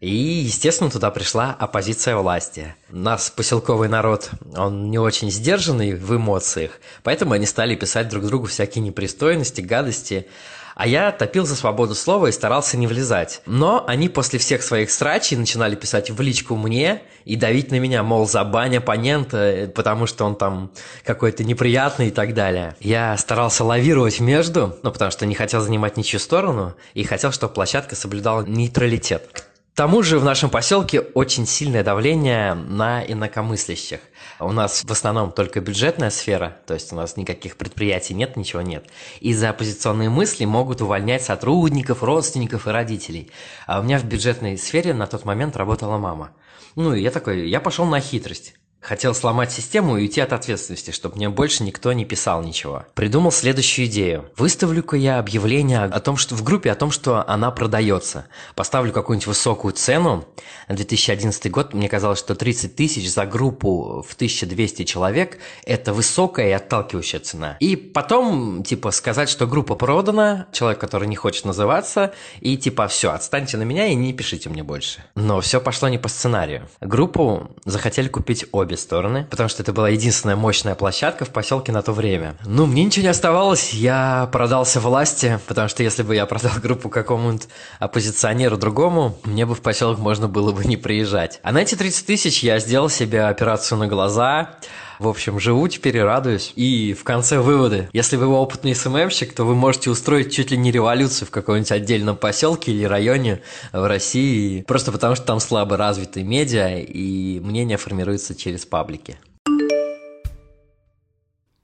И, естественно, туда пришла оппозиция власти. Нас, поселковый народ, он не очень сдержанный в эмоциях, поэтому они стали писать друг другу всякие непристойности, гадости. А я топил за свободу слова и старался не влезать. Но они после всех своих срачей начинали писать в личку мне и давить на меня, мол, забань оппонента, потому что он там какой-то неприятный и так далее. Я старался лавировать между, ну, потому что не хотел занимать ничью сторону и хотел, чтобы площадка соблюдала нейтралитет. К тому же в нашем поселке очень сильное давление на инакомыслящих. У нас в основном только бюджетная сфера, то есть у нас никаких предприятий нет, ничего нет. И за оппозиционные мысли могут увольнять сотрудников, родственников и родителей. А у меня в бюджетной сфере на тот момент работала мама. Ну и я такой, я пошел на хитрость. Хотел сломать систему и уйти от ответственности, чтобы мне больше никто не писал ничего. Придумал следующую идею. Выставлю-ка я объявление о том, что в группе о том, что она продается. Поставлю какую-нибудь высокую цену. На 2011 год мне казалось, что 30 тысяч за группу в 1200 человек – это высокая и отталкивающая цена. И потом, типа, сказать, что группа продана, человек, который не хочет называться, и типа, все, отстаньте на меня и не пишите мне больше. Но все пошло не по сценарию. Группу захотели купить обе обе стороны, потому что это была единственная мощная площадка в поселке на то время. Ну, мне ничего не оставалось, я продался власти, потому что если бы я продал группу какому-нибудь оппозиционеру другому, мне бы в поселок можно было бы не приезжать. А на эти 30 тысяч я сделал себе операцию на глаза, в общем, живу теперь и радуюсь. И в конце выводы. Если вы опытный СММщик, то вы можете устроить чуть ли не революцию в каком-нибудь отдельном поселке или районе в России, просто потому что там слабо развиты медиа, и мнение формируется через паблики.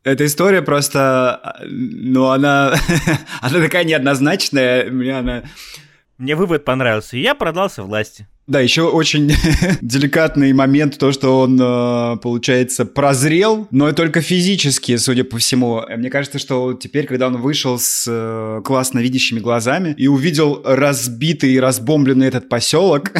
Эта история просто, ну, она, она такая неоднозначная, мне она... Мне вывод понравился, и я продался власти. Да, еще очень деликатный момент, то, что он, э, получается, прозрел, но только физически, судя по всему. Мне кажется, что теперь, когда он вышел с э, классно видящими глазами и увидел разбитый и разбомбленный этот поселок,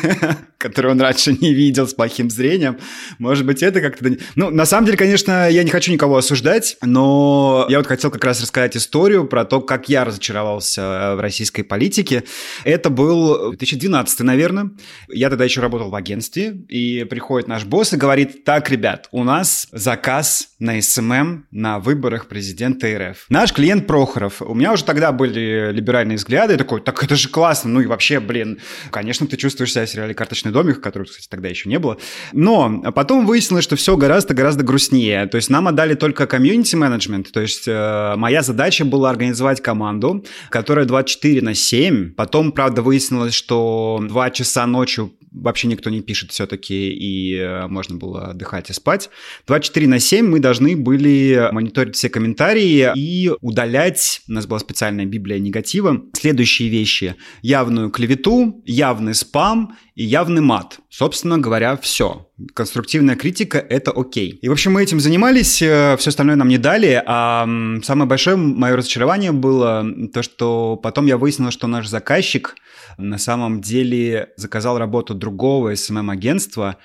который он раньше не видел с плохим зрением, может быть, это как-то... Ну, на самом деле, конечно, я не хочу никого осуждать, но я вот хотел как раз рассказать историю про то, как я разочаровался в российской политике. Это был 2012, наверное. Я тогда еще работал в агентстве, и приходит наш босс и говорит, так, ребят, у нас заказ на СММ на выборах президента РФ. Наш клиент Прохоров. У меня уже тогда были либеральные взгляды. Я такой, так это же классно. Ну и вообще, блин, конечно, ты чувствуешь себя в сериале «Карточный домик», который, кстати, тогда еще не было. Но потом выяснилось, что все гораздо-гораздо грустнее. То есть нам отдали только комьюнити-менеджмент. То есть э, моя задача была организовать команду, которая 24 на 7. Потом, правда, выяснилось, что 2 часа ночью вообще никто не пишет все-таки, и э, можно было отдыхать и спать. 24 на 7 мы должны были мониторить все комментарии и удалять, у нас была специальная библия негатива, следующие вещи. Явную клевету, явный спам и явный мат. Собственно говоря, все. Конструктивная критика — это окей. И, в общем, мы этим занимались, э, все остальное нам не дали, а самое большое мое разочарование было то, что потом я выяснил, что наш заказчик на самом деле заказал работу другого SMM-агентства,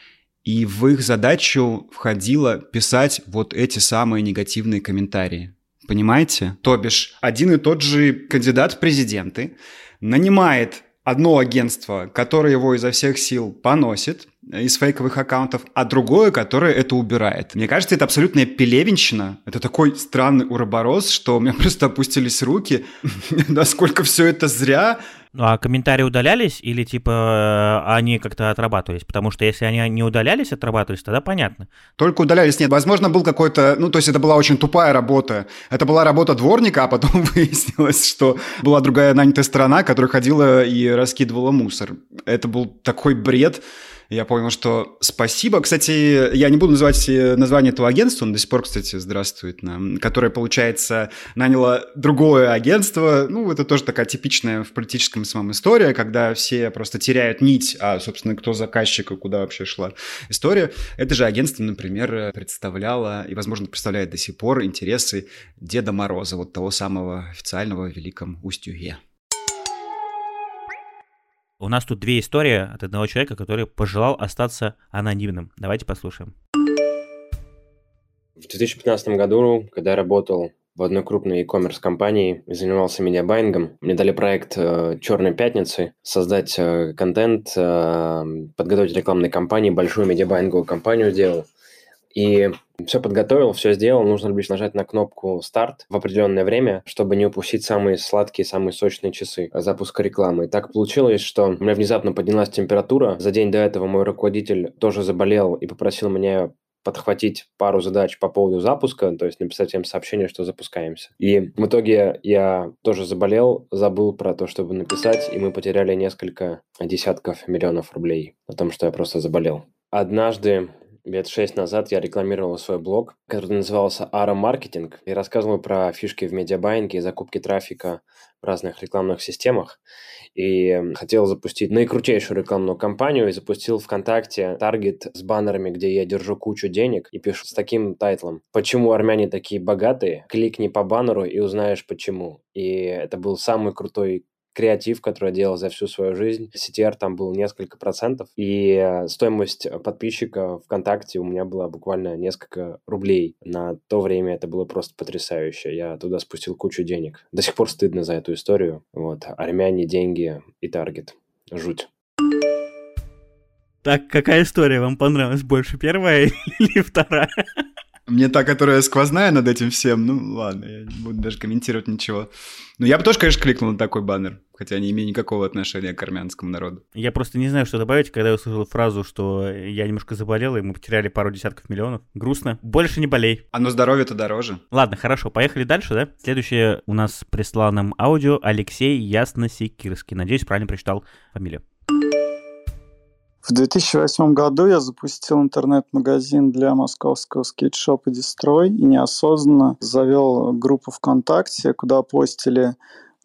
и в их задачу входило писать вот эти самые негативные комментарии. Понимаете? То бишь, один и тот же кандидат в президенты нанимает одно агентство, которое его изо всех сил поносит из фейковых аккаунтов, а другое, которое это убирает. Мне кажется, это абсолютная пелевенщина. Это такой странный уроборос, что у меня просто опустились руки. Насколько все это зря. Ну а комментарии удалялись или типа они как-то отрабатывались? Потому что если они не удалялись, отрабатывались, тогда понятно. Только удалялись, нет. Возможно, был какой-то... Ну, то есть это была очень тупая работа. Это была работа дворника, а потом выяснилось, что была другая нанятая сторона, которая ходила и раскидывала мусор. Это был такой бред я понял, что спасибо. Кстати, я не буду называть э, название этого агентства, он до сих пор, кстати, здравствует нам, которое, получается, наняло другое агентство. Ну, это тоже такая типичная в политическом самом история, когда все просто теряют нить, а, собственно, кто заказчик и куда вообще шла история. Это же агентство, например, представляло и, возможно, представляет до сих пор интересы Деда Мороза, вот того самого официального в Великом Устюге. У нас тут две истории от одного человека, который пожелал остаться анонимным. Давайте послушаем. В 2015 году, когда я работал в одной крупной e-commerce компании занимался медиабайингом. Мне дали проект э, «Черной пятницы» создать э, контент, э, подготовить рекламные кампании, большую медиабайинговую кампанию сделал. И все подготовил, все сделал. Нужно лишь нажать на кнопку «Старт» в определенное время, чтобы не упустить самые сладкие, самые сочные часы запуска рекламы. И так получилось, что у меня внезапно поднялась температура. За день до этого мой руководитель тоже заболел и попросил меня подхватить пару задач по поводу запуска, то есть написать им сообщение, что запускаемся. И в итоге я тоже заболел, забыл про то, чтобы написать, и мы потеряли несколько десятков миллионов рублей о том, что я просто заболел. Однажды лет шесть назад я рекламировал свой блог, который назывался Ара Маркетинг, и рассказывал про фишки в медиабайинге и закупки трафика в разных рекламных системах. И хотел запустить наикрутейшую рекламную кампанию и запустил ВКонтакте таргет с баннерами, где я держу кучу денег и пишу с таким тайтлом «Почему армяне такие богатые? Кликни по баннеру и узнаешь почему». И это был самый крутой креатив, который я делал за всю свою жизнь. CTR там был несколько процентов, и э, стоимость подписчика ВКонтакте у меня была буквально несколько рублей. На то время это было просто потрясающе. Я туда спустил кучу денег. До сих пор стыдно за эту историю. Вот, армяне, деньги и таргет. Жуть. Так, какая история вам понравилась больше, первая или вторая? Мне та, которая сквозная над этим всем, ну ладно, я не буду даже комментировать ничего. Ну, я бы тоже, конечно, кликнул на такой баннер, хотя не имею никакого отношения к армянскому народу. Я просто не знаю, что добавить, когда я услышал фразу, что я немножко заболел, и мы потеряли пару десятков миллионов. Грустно. Больше не болей. А но здоровье-то дороже. Ладно, хорошо, поехали дальше, да? Следующее у нас прислал нам аудио Алексей Ясносекирский. Надеюсь, правильно прочитал фамилию. В 2008 году я запустил интернет-магазин для московского скейтшопа «Дестрой» и неосознанно завел группу ВКонтакте, куда постили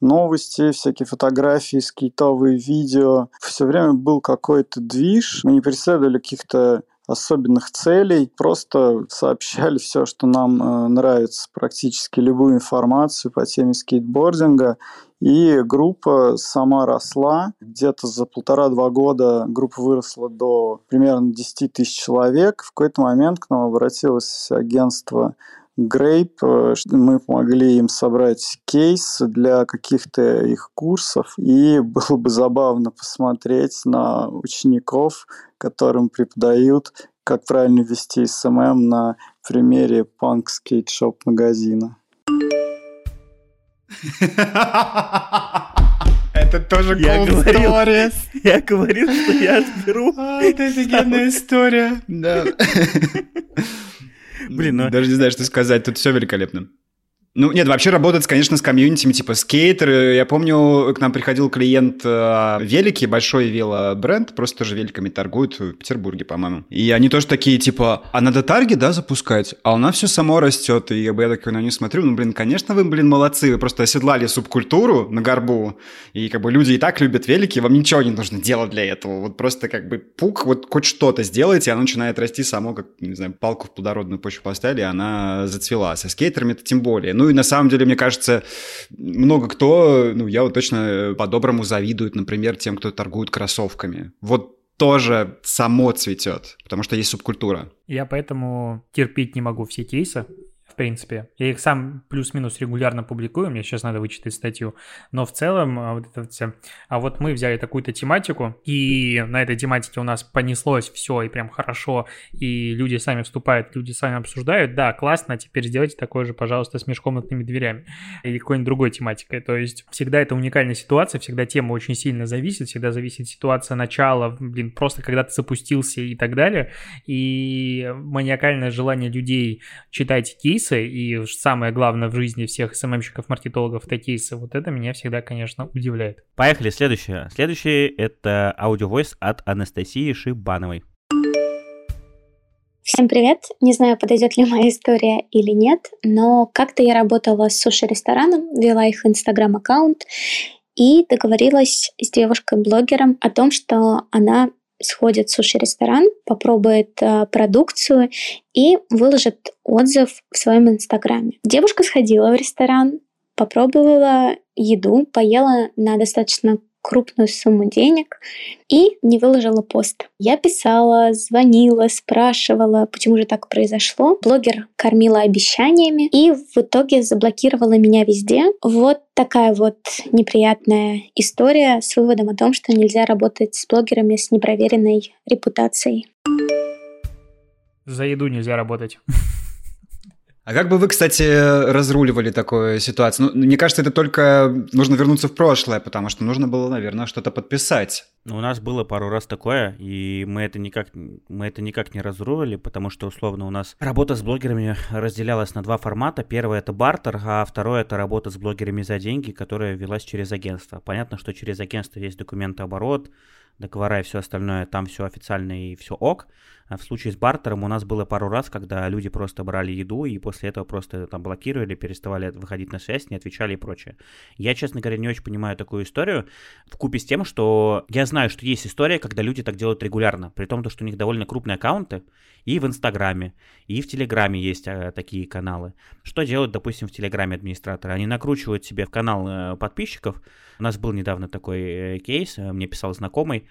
новости, всякие фотографии, скейтовые видео. Все время был какой-то движ. Мы не преследовали каких-то особенных целей, просто сообщали все, что нам э, нравится, практически любую информацию по теме скейтбординга. И группа сама росла. Где-то за полтора-два года группа выросла до примерно 10 тысяч человек. В какой-то момент к нам обратилось агентство Grape. Мы помогли им собрать кейс для каких-то их курсов. И было бы забавно посмотреть на учеников, которым преподают, как правильно вести СММ на примере панк скейт-шоп магазина. Это тоже я говорил, Я говорил, что я отберу. А, это офигенная история. Да. Блин, ну... Даже не знаю, что сказать. Тут все великолепно. Ну, нет, вообще работать, конечно, с комьюнитими, типа скейтеры. Я помню, к нам приходил клиент э, велики, большой велобренд, просто тоже великами торгуют в Петербурге, по-моему. И они тоже такие, типа, а надо тарги, да, запускать? А у нас все само растет. И я такой на них смотрю, ну, блин, конечно, вы, блин, молодцы, вы просто оседлали субкультуру на горбу, и как бы люди и так любят велики, вам ничего не нужно делать для этого. Вот просто как бы пук, вот хоть что-то сделайте, оно начинает расти само, как, не знаю, палку в плодородную почву поставили, она зацвела. Со скейтерами это тем более. Ну, ну и на самом деле, мне кажется, много кто, ну я вот точно по-доброму завидует, например, тем, кто торгует кроссовками. Вот тоже само цветет, потому что есть субкультура. Я поэтому терпеть не могу все кейсы, в принципе. Я их сам плюс-минус регулярно публикую, мне сейчас надо вычитать статью. Но в целом, а, вот это все. А вот мы взяли такую-то тематику, и на этой тематике у нас понеслось все, и прям хорошо, и люди сами вступают, люди сами обсуждают. Да, классно, теперь сделайте такое же, пожалуйста, с межкомнатными дверями или какой-нибудь другой тематикой. То есть всегда это уникальная ситуация, всегда тема очень сильно зависит, всегда зависит ситуация начала, блин, просто когда ты запустился и так далее. И маниакальное желание людей читать кейсы, кейсы, и самое главное в жизни всех СММщиков-маркетологов это кейсы, вот это меня всегда, конечно, удивляет. Поехали, следующее. Следующее — это аудиовойс от Анастасии Шибановой. Всем привет! Не знаю, подойдет ли моя история или нет, но как-то я работала с суши-рестораном, вела их инстаграм-аккаунт и договорилась с девушкой-блогером о том, что она сходит в суши-ресторан, попробует э, продукцию и выложит отзыв в своем инстаграме. Девушка сходила в ресторан, попробовала еду, поела на достаточно крупную сумму денег и не выложила пост. Я писала, звонила, спрашивала, почему же так произошло. Блогер кормила обещаниями и в итоге заблокировала меня везде. Вот такая вот неприятная история с выводом о том, что нельзя работать с блогерами с непроверенной репутацией. За еду нельзя работать. А как бы вы, кстати, разруливали такую ситуацию? Ну, мне кажется, это только нужно вернуться в прошлое, потому что нужно было, наверное, что-то подписать. Ну, у нас было пару раз такое, и мы это никак, мы это никак не разрулили, потому что, условно, у нас работа с блогерами разделялась на два формата. Первое — это бартер, а второе — это работа с блогерами за деньги, которая велась через агентство. Понятно, что через агентство есть документооборот, договора и все остальное, там все официально и все ок. А в случае с бартером у нас было пару раз, когда люди просто брали еду и после этого просто там блокировали, переставали выходить на связь, не отвечали и прочее. Я, честно говоря, не очень понимаю такую историю, в купе с тем, что я знаю, что есть история, когда люди так делают регулярно, при том, что у них довольно крупные аккаунты, и в Инстаграме, и в Телеграме есть а, такие каналы. Что делают, допустим, в Телеграме администраторы? Они накручивают себе в канал а, подписчиков. У нас был недавно такой э, кейс, э, мне писал знакомый,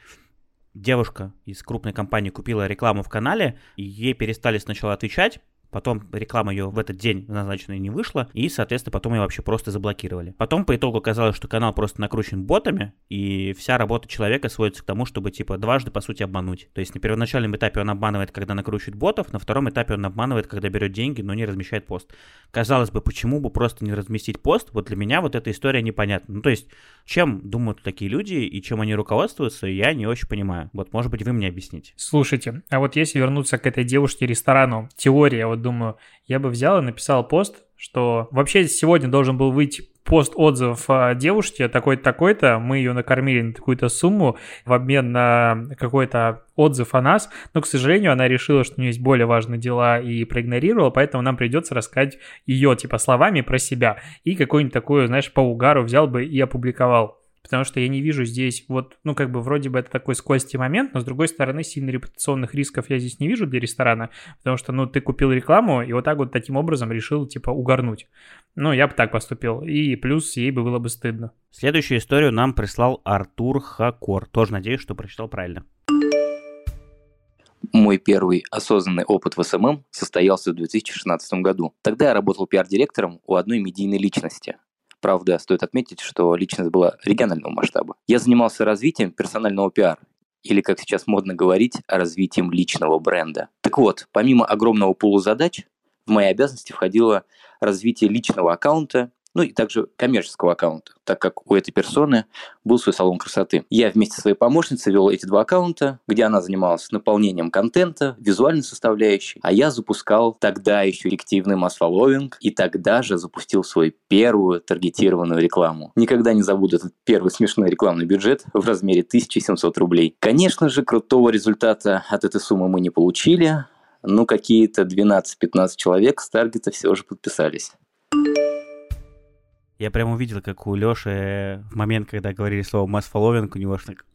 девушка из крупной компании купила рекламу в канале, и ей перестали сначала отвечать, Потом реклама ее в этот день назначенная не вышла, и, соответственно, потом ее вообще просто заблокировали. Потом по итогу оказалось, что канал просто накручен ботами, и вся работа человека сводится к тому, чтобы, типа, дважды, по сути, обмануть. То есть на первоначальном этапе он обманывает, когда накручивает ботов, на втором этапе он обманывает, когда берет деньги, но не размещает пост. Казалось бы, почему бы просто не разместить пост? Вот для меня вот эта история непонятна. Ну, то есть, чем думают такие люди и чем они руководствуются, я не очень понимаю. Вот, может быть, вы мне объясните. Слушайте, а вот если вернуться к этой девушке-ресторану, теория, вот думаю, я бы взял и написал пост, что вообще сегодня должен был выйти пост отзыв о девушке такой-то, такой-то, мы ее накормили на такую-то сумму в обмен на какой-то отзыв о нас, но, к сожалению, она решила, что у нее есть более важные дела и проигнорировала, поэтому нам придется рассказать ее, типа, словами про себя. И какую-нибудь такую, знаешь, по угару взял бы и опубликовал потому что я не вижу здесь вот, ну, как бы вроде бы это такой скользкий момент, но с другой стороны сильно репутационных рисков я здесь не вижу для ресторана, потому что, ну, ты купил рекламу и вот так вот таким образом решил, типа, угорнуть. Ну, я бы так поступил, и плюс ей бы было бы стыдно. Следующую историю нам прислал Артур Хакор, тоже надеюсь, что прочитал правильно. Мой первый осознанный опыт в СММ состоялся в 2016 году. Тогда я работал пиар-директором у одной медийной личности. Правда, стоит отметить, что личность была регионального масштаба. Я занимался развитием персонального пиара, или, как сейчас модно говорить, развитием личного бренда. Так вот, помимо огромного пула задач, в мои обязанности входило развитие личного аккаунта ну и также коммерческого аккаунта, так как у этой персоны был свой салон красоты. Я вместе со своей помощницей вел эти два аккаунта, где она занималась наполнением контента, визуальной составляющей, а я запускал тогда еще эффективный масс-фолловинг и тогда же запустил свою первую таргетированную рекламу. Никогда не забуду этот первый смешной рекламный бюджет в размере 1700 рублей. Конечно же, крутого результата от этой суммы мы не получили, но какие-то 12-15 человек с таргета все же подписались. Я прямо увидел, как у Лёши в момент, когда говорили слово масс фолловинг, у него аж так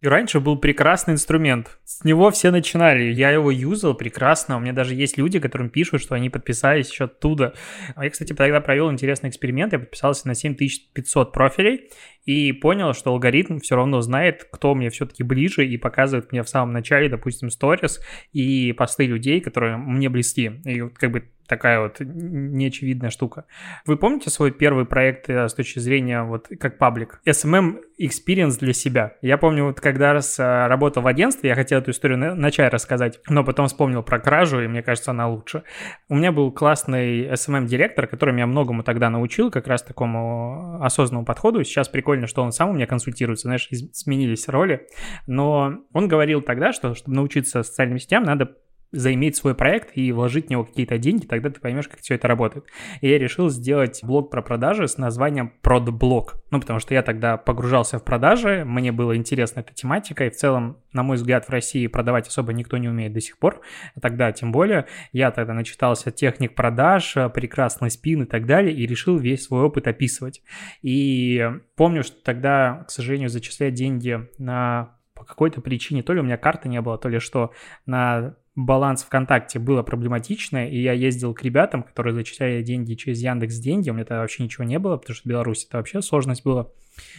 и раньше был прекрасный инструмент. С него все начинали. Я его юзал прекрасно. У меня даже есть люди, которым пишут, что они подписались еще оттуда. А я, кстати, тогда провел интересный эксперимент. Я подписался на 7500 профилей и понял, что алгоритм все равно знает, кто мне все-таки ближе и показывает мне в самом начале, допустим, сторис и посты людей, которые мне близки. И вот как бы такая вот неочевидная штука. Вы помните свой первый проект э, с точки зрения вот как паблик? SMM experience для себя. Я помню, вот когда раз э, работал в агентстве, я хотел эту историю начать рассказать, но потом вспомнил про кражу, и мне кажется, она лучше. У меня был классный SMM-директор, который меня многому тогда научил, как раз такому осознанному подходу. Сейчас прикольно, что он сам у меня консультируется, знаешь, сменились роли. Но он говорил тогда, что чтобы научиться социальным сетям, надо заиметь свой проект и вложить в него какие-то деньги, тогда ты поймешь, как все это работает. И я решил сделать блог про продажи с названием ProdBlog. Ну, потому что я тогда погружался в продажи, мне было интересна эта тематика, и в целом, на мой взгляд, в России продавать особо никто не умеет до сих пор. Тогда тем более. Я тогда начитался техник продаж, прекрасный спин и так далее, и решил весь свой опыт описывать. И помню, что тогда, к сожалению, зачислять деньги на по какой-то причине, то ли у меня карты не было, то ли что, на баланс ВКонтакте было проблематично, и я ездил к ребятам, которые зачисляли деньги через Яндекс Деньги, у меня тогда вообще ничего не было, потому что в Беларуси это вообще сложность была.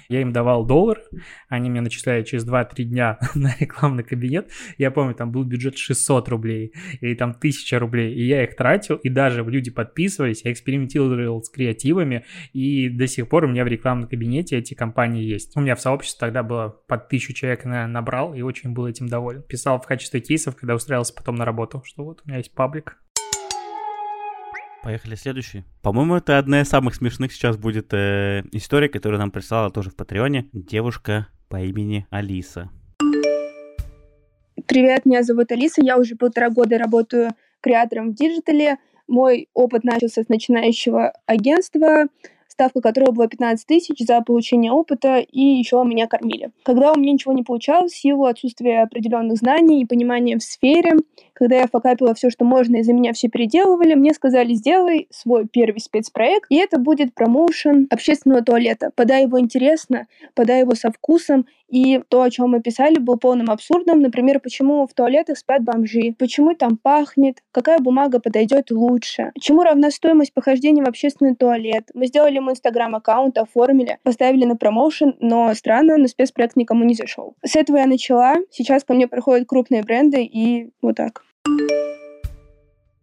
Я им давал доллар, они мне начисляли через 2-3 дня на рекламный кабинет. Я помню, там был бюджет 600 рублей или там 1000 рублей, и я их тратил, и даже люди подписывались, я экспериментировал с креативами, и до сих пор у меня в рекламном кабинете эти компании есть. У меня в сообществе тогда было под 1000 человек, наверное, набрал, и очень был этим доволен. Писал в качестве кейсов, когда устраивался потом на работу, что вот у меня есть паблик. Поехали следующий. По-моему, это одна из самых смешных сейчас будет э, история, которую нам прислала тоже в Патреоне. Девушка по имени Алиса. Привет, меня зовут Алиса. Я уже полтора года работаю креатором в диджитале. Мой опыт начался с начинающего агентства ставка которого была 15 тысяч за получение опыта, и еще меня кормили. Когда у меня ничего не получалось, в силу отсутствия определенных знаний и понимания в сфере, когда я факапила все, что можно, и за меня все переделывали, мне сказали, сделай свой первый спецпроект, и это будет промоушен общественного туалета. Подай его интересно, подай его со вкусом, и то, о чем мы писали, был полным абсурдом. Например, почему в туалетах спят бомжи, почему там пахнет, какая бумага подойдет лучше, чему равна стоимость похождения в общественный туалет. Мы сделали ему инстаграм-аккаунт, оформили, поставили на промоушен, но странно, на спецпроект никому не зашел. С этого я начала. Сейчас ко мне приходят крупные бренды, и вот так. you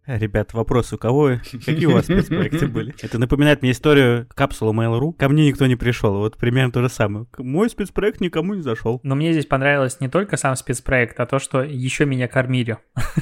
Ребят, вопрос у кого? Какие у вас спецпроекты были? Это напоминает мне историю капсулы Mail.ru. Ко мне никто не пришел. Вот примерно то же самое. Мой спецпроект никому не зашел. Но мне здесь понравилось не только сам спецпроект, а то, что еще меня кормили.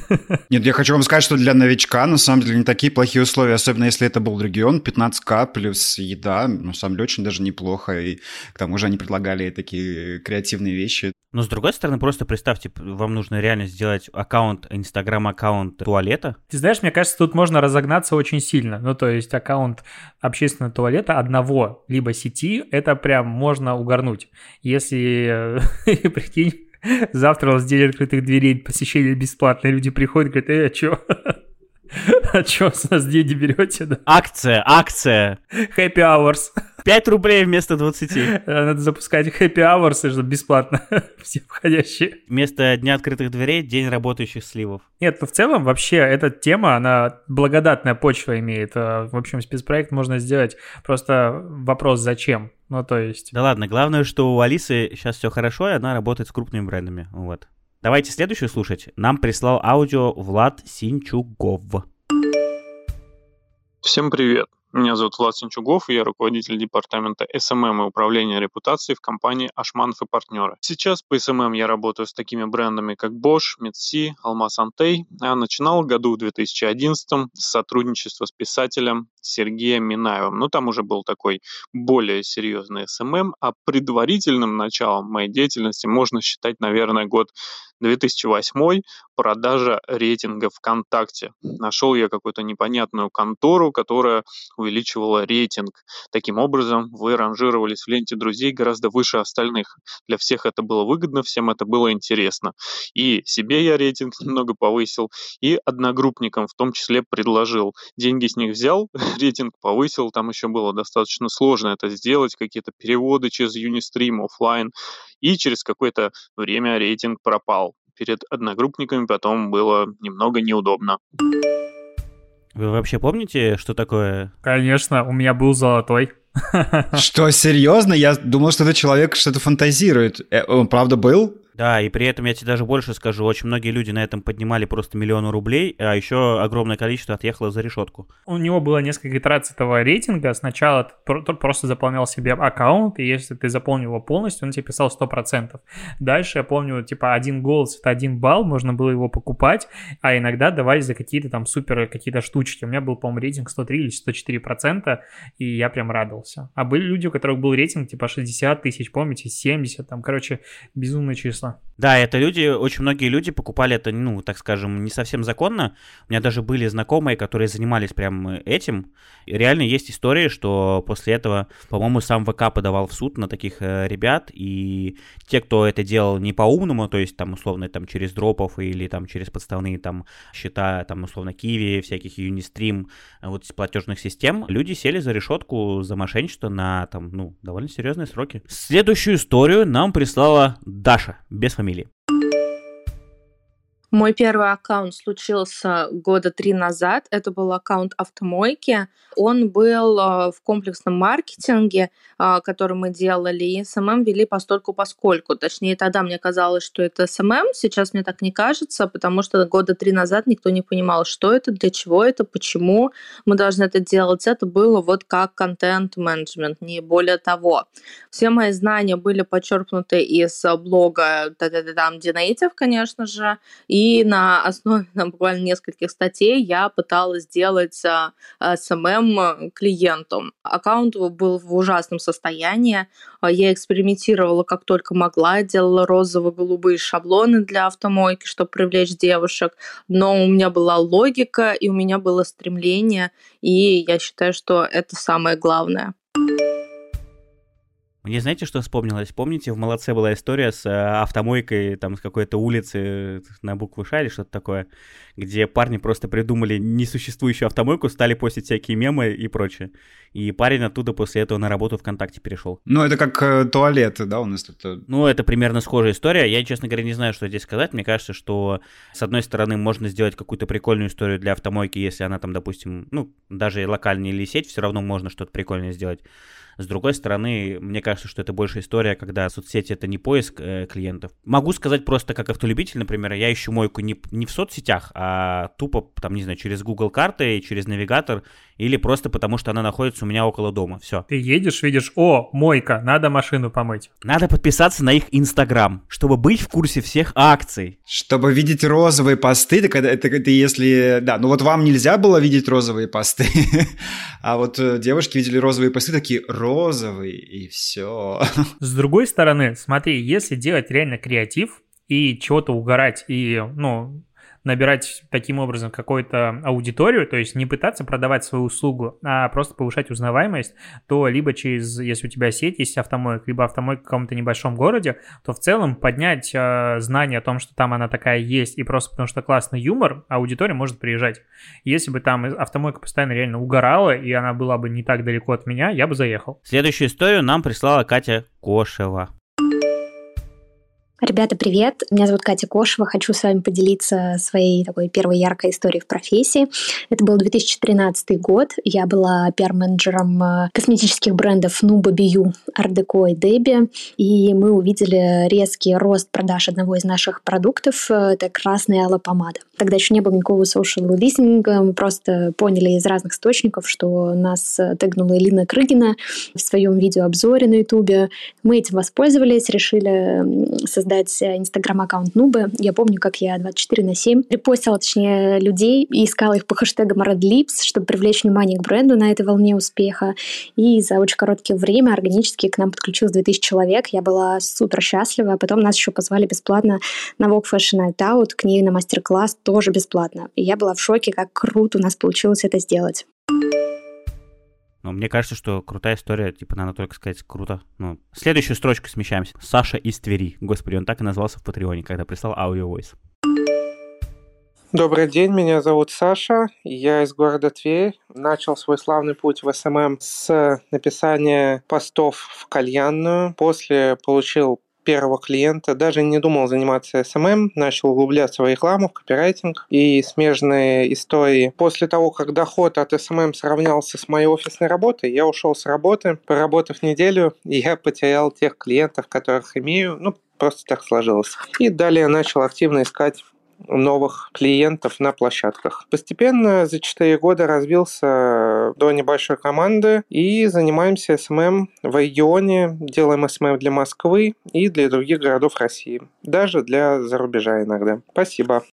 Нет, я хочу вам сказать, что для новичка на самом деле не такие плохие условия, особенно если это был регион, 15к плюс еда, на самом деле очень даже неплохо. И к тому же они предлагали такие креативные вещи. Но с другой стороны, просто представьте, вам нужно реально сделать аккаунт, инстаграм-аккаунт туалета. Ты знаешь, мне кажется, тут можно разогнаться очень сильно. Ну, то есть аккаунт общественного туалета одного, либо сети, это прям можно угорнуть. Если, прикинь, завтра у вас день открытых дверей, посещение бесплатное, люди приходят, говорят, эй, а чё? А что с нас деньги берете? Да? Акция, акция. Happy hours. 5 рублей вместо 20. Э, надо запускать happy hours, чтобы бесплатно все входящие. Вместо дня открытых дверей день работающих сливов. Нет, ну в целом вообще эта тема, она благодатная почва имеет. Э, в общем, спецпроект можно сделать. Просто вопрос зачем? Ну, то есть... Да ладно, главное, что у Алисы сейчас все хорошо, и она работает с крупными брендами. Вот. Давайте следующую слушать. Нам прислал аудио Влад Синчугов. Всем привет. Меня зовут Влад Синчугов, я руководитель департамента SMM и управления репутацией в компании Ашманов и партнеры. Сейчас по SMM я работаю с такими брендами, как Bosch, Metsi, Алмаз-Антей, а начинал в году в 2011 с сотрудничества с писателем Сергеем Минаевым. Ну, там уже был такой более серьезный СММ, а предварительным началом моей деятельности можно считать, наверное, год 2008 продажа рейтинга ВКонтакте. Нашел я какую-то непонятную контору, которая увеличивала рейтинг. Таким образом, вы ранжировались в ленте друзей гораздо выше остальных. Для всех это было выгодно, всем это было интересно. И себе я рейтинг немного повысил, и одногруппникам в том числе предложил. Деньги с них взял, рейтинг повысил, там еще было достаточно сложно это сделать, какие-то переводы через Unistream офлайн, и через какое-то время рейтинг пропал. Перед одногруппниками потом было немного неудобно. Вы вообще помните, что такое? Конечно, у меня был золотой. Что, серьезно? Я думал, что этот человек что-то фантазирует. Э, он правда был? Да, и при этом я тебе даже больше скажу, очень многие люди на этом поднимали просто миллионы рублей, а еще огромное количество отъехало за решетку. У него было несколько итераций этого рейтинга. Сначала ты просто заполнял себе аккаунт, и если ты заполнил его полностью, он тебе писал 100%. Дальше, я помню, типа один голос — это один балл, можно было его покупать, а иногда давали за какие-то там супер какие-то штучки. У меня был, по-моему, рейтинг 103 или 104%, и я прям радовался. А были люди, у которых был рейтинг типа 60 тысяч, помните, 70, там, короче, безумное число числа. Да, это люди, очень многие люди покупали это, ну, так скажем, не совсем законно. У меня даже были знакомые, которые занимались прям этим. И реально есть истории, что после этого, по-моему, сам ВК подавал в суд на таких э, ребят, и те, кто это делал не по-умному, то есть там условно там через дропов или там через подставные там счета, там условно Киви, всяких Unistream, э, вот платежных систем, люди сели за решетку за мошенничество на там, ну, довольно серьезные сроки. Следующую историю нам прислала Даша без фамилии. Мой первый аккаунт случился года три назад. Это был аккаунт автомойки. Он был э, в комплексном маркетинге, э, который мы делали, и SMM вели постольку поскольку. Точнее, тогда мне казалось, что это SMM, сейчас мне так не кажется, потому что года три назад никто не понимал, что это, для чего это, почему мы должны это делать. Это было вот как контент-менеджмент, не более того. Все мои знания были подчерпнуты из блога Dnative, конечно же, и и на основе там, буквально нескольких статей я пыталась сделать SMM клиенту. Аккаунт был в ужасном состоянии. А, я экспериментировала как только могла, делала розово-голубые шаблоны для автомойки, чтобы привлечь девушек. Но у меня была логика, и у меня было стремление, и я считаю, что это самое главное. Мне знаете, что вспомнилось? Помните, в «Молодце» была история с э, автомойкой там с какой-то улицы на букву «Ш» или что-то такое, где парни просто придумали несуществующую автомойку, стали постить всякие мемы и прочее. И парень оттуда после этого на работу ВКонтакте перешел. Ну, это как э, туалеты, да, у нас тут? Э? Ну, это примерно схожая история. Я, честно говоря, не знаю, что здесь сказать. Мне кажется, что, с одной стороны, можно сделать какую-то прикольную историю для автомойки, если она там, допустим, ну, даже локальная или сеть, все равно можно что-то прикольное сделать. С другой стороны, мне кажется, что это больше история, когда соцсети это не поиск э, клиентов. Могу сказать просто как автолюбитель, например, я ищу мойку не, не в соцсетях, а тупо, там, не знаю, через Google карты, через навигатор, или просто потому, что она находится у меня около дома. Все. Ты едешь, видишь, о, мойка, надо машину помыть. Надо подписаться на их Инстаграм, чтобы быть в курсе всех акций. Чтобы видеть розовые посты, это, это, это если... Да, ну вот вам нельзя было видеть розовые посты, а вот э, девушки видели розовые посты, такие, розовый, и все. С другой стороны, смотри, если делать реально креатив и чего-то угорать, и, ну, набирать таким образом какую-то аудиторию, то есть не пытаться продавать свою услугу, а просто повышать узнаваемость, то либо через, если у тебя сеть есть автомойка, либо автомойка в каком-то небольшом городе, то в целом поднять э, знание о том, что там она такая есть, и просто потому что классный юмор, аудитория может приезжать. Если бы там автомойка постоянно реально угорала, и она была бы не так далеко от меня, я бы заехал. Следующую историю нам прислала Катя Кошева. Ребята, привет! Меня зовут Катя Кошева. Хочу с вами поделиться своей такой первой яркой историей в профессии. Это был 2013 год. Я была пиар-менеджером э, косметических брендов Nuba Biu, Art Deco и Debbie. И мы увидели резкий рост продаж одного из наших продуктов. Это красная аллопомада. Тогда еще не было никакого social listening. Мы просто поняли из разных источников, что нас тегнула Элина Крыгина в своем видеообзоре на YouTube. Мы этим воспользовались, решили создать создать инстаграм-аккаунт Нубы. Я помню, как я 24 на 7 репостила, точнее, людей и искала их по хэштегам Red Lips, чтобы привлечь внимание к бренду на этой волне успеха. И за очень короткое время органически к нам подключилось 2000 человек. Я была супер счастлива. А потом нас еще позвали бесплатно на Vogue Fashion Night Out, к ней на мастер-класс тоже бесплатно. И я была в шоке, как круто у нас получилось это сделать. Но мне кажется, что крутая история, типа, надо только сказать, круто. Ну, следующую строчку смещаемся. Саша из Твери. Господи, он так и назвался в Patreon е, когда прислал аудио voice. Добрый день, меня зовут Саша, я из города Тверь. Начал свой славный путь в SMM с написания постов в кальянную. После получил первого клиента, даже не думал заниматься SMM, начал углубляться в рекламу, в копирайтинг и смежные истории. После того, как доход от SMM сравнялся с моей офисной работой, я ушел с работы. Поработав неделю, я потерял тех клиентов, которых имею, ну, просто так сложилось. И далее начал активно искать новых клиентов на площадках. Постепенно за 4 года развился до небольшой команды и занимаемся SMM в регионе, делаем SMM для Москвы и для других городов России, даже для зарубежа иногда. Спасибо.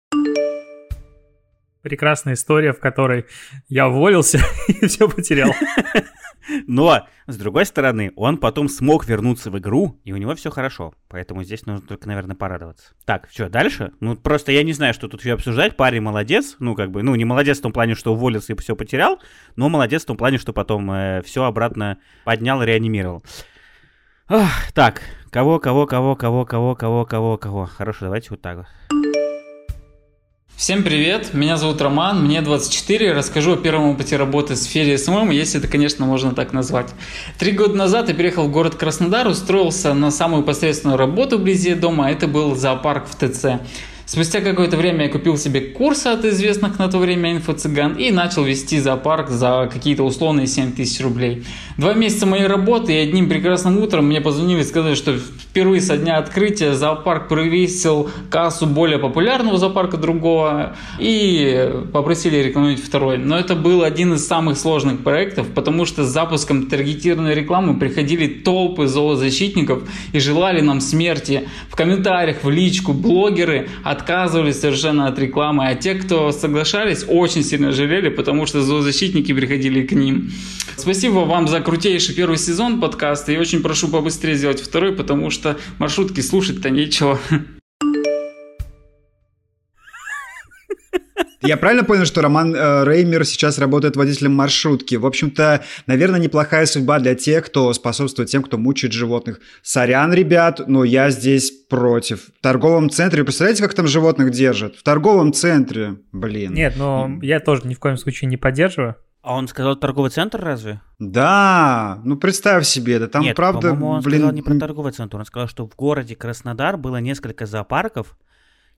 Прекрасная история, в которой я уволился и все потерял. Но, с другой стороны, он потом смог вернуться в игру, и у него все хорошо. Поэтому здесь нужно только, наверное, порадоваться. Так, что, дальше? Ну, просто я не знаю, что тут еще обсуждать. Парень молодец. Ну, как бы, ну, не молодец в том плане, что уволился и все потерял, но молодец в том плане, что потом э, все обратно поднял реанимировал. Ох, так, кого, кого, кого, кого, кого, кого, кого, кого. Хорошо, давайте вот так вот. Всем привет, меня зовут Роман, мне 24, расскажу о первом опыте работы в сфере SMM, если это, конечно, можно так назвать. Три года назад я переехал в город Краснодар, устроился на самую посредственную работу вблизи дома, это был зоопарк в ТЦ. Спустя какое-то время я купил себе курсы от известных на то время инфо-цыган и начал вести зоопарк за какие-то условные 7 тысяч рублей. Два месяца моей работы и одним прекрасным утром мне позвонили и сказали, что впервые со дня открытия зоопарк превысил кассу более популярного зоопарка другого и попросили рекламировать второй. Но это был один из самых сложных проектов, потому что с запуском таргетированной рекламы приходили толпы зоозащитников и желали нам смерти. В комментариях, в личку, блогеры от отказывались совершенно от рекламы, а те, кто соглашались, очень сильно жалели, потому что зоозащитники приходили к ним. Спасибо вам за крутейший первый сезон подкаста и очень прошу побыстрее сделать второй, потому что маршрутки слушать-то нечего. Я правильно понял, что Роман э, Реймер сейчас работает водителем маршрутки? В общем-то, наверное, неплохая судьба для тех, кто способствует тем, кто мучает животных. Сорян, ребят, но я здесь против. В торговом центре, представляете, как там животных держат? В торговом центре, блин. Нет, но я тоже ни в коем случае не поддерживаю. А он сказал торговый центр разве? Да, ну представь себе, да там Нет, правда, он блин... сказал не про торговый центр, он сказал, что в городе Краснодар было несколько зоопарков,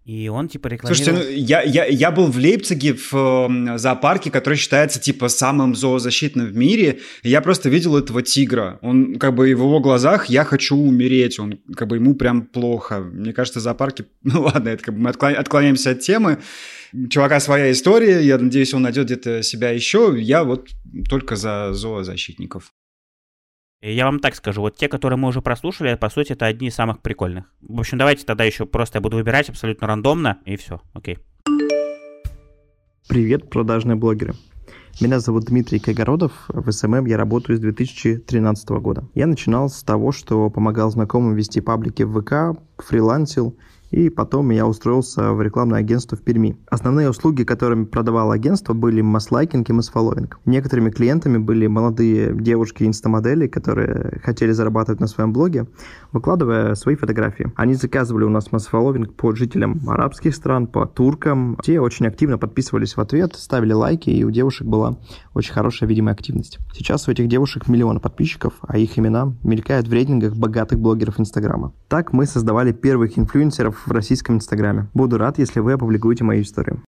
и он типа рекламировал... Слушайте, ну, я, я, я был в Лейпциге в э, зоопарке, который считается типа самым зоозащитным в мире. И я просто видел этого тигра. Он как бы в его глазах я хочу умереть. Он как бы ему прям плохо. Мне кажется, зоопарки... Ну ладно, это как бы мы отклоняемся от темы. Чувака своя история. Я надеюсь, он найдет где-то себя еще. Я вот только за зоозащитников. Я вам так скажу, вот те, которые мы уже прослушали, по сути, это одни из самых прикольных. В общем, давайте тогда еще просто я буду выбирать абсолютно рандомно, и все, окей. Привет, продажные блогеры. Меня зовут Дмитрий Кайгородов. В SMM я работаю с 2013 года. Я начинал с того, что помогал знакомым вести паблики в ВК, фрилансил и потом я устроился в рекламное агентство в Перми. Основные услуги, которыми продавало агентство, были масс-лайкинг и масс-фолловинг. Некоторыми клиентами были молодые девушки-инстамодели, которые хотели зарабатывать на своем блоге, выкладывая свои фотографии. Они заказывали у нас масс-фолловинг по жителям арабских стран, по туркам. Те очень активно подписывались в ответ, ставили лайки, и у девушек была очень хорошая видимая активность. Сейчас у этих девушек миллионы подписчиков, а их имена мелькают в рейтингах богатых блогеров Инстаграма. Так мы создавали первых инфлюенсеров в российском Инстаграме. Буду рад, если вы опубликуете мою историю.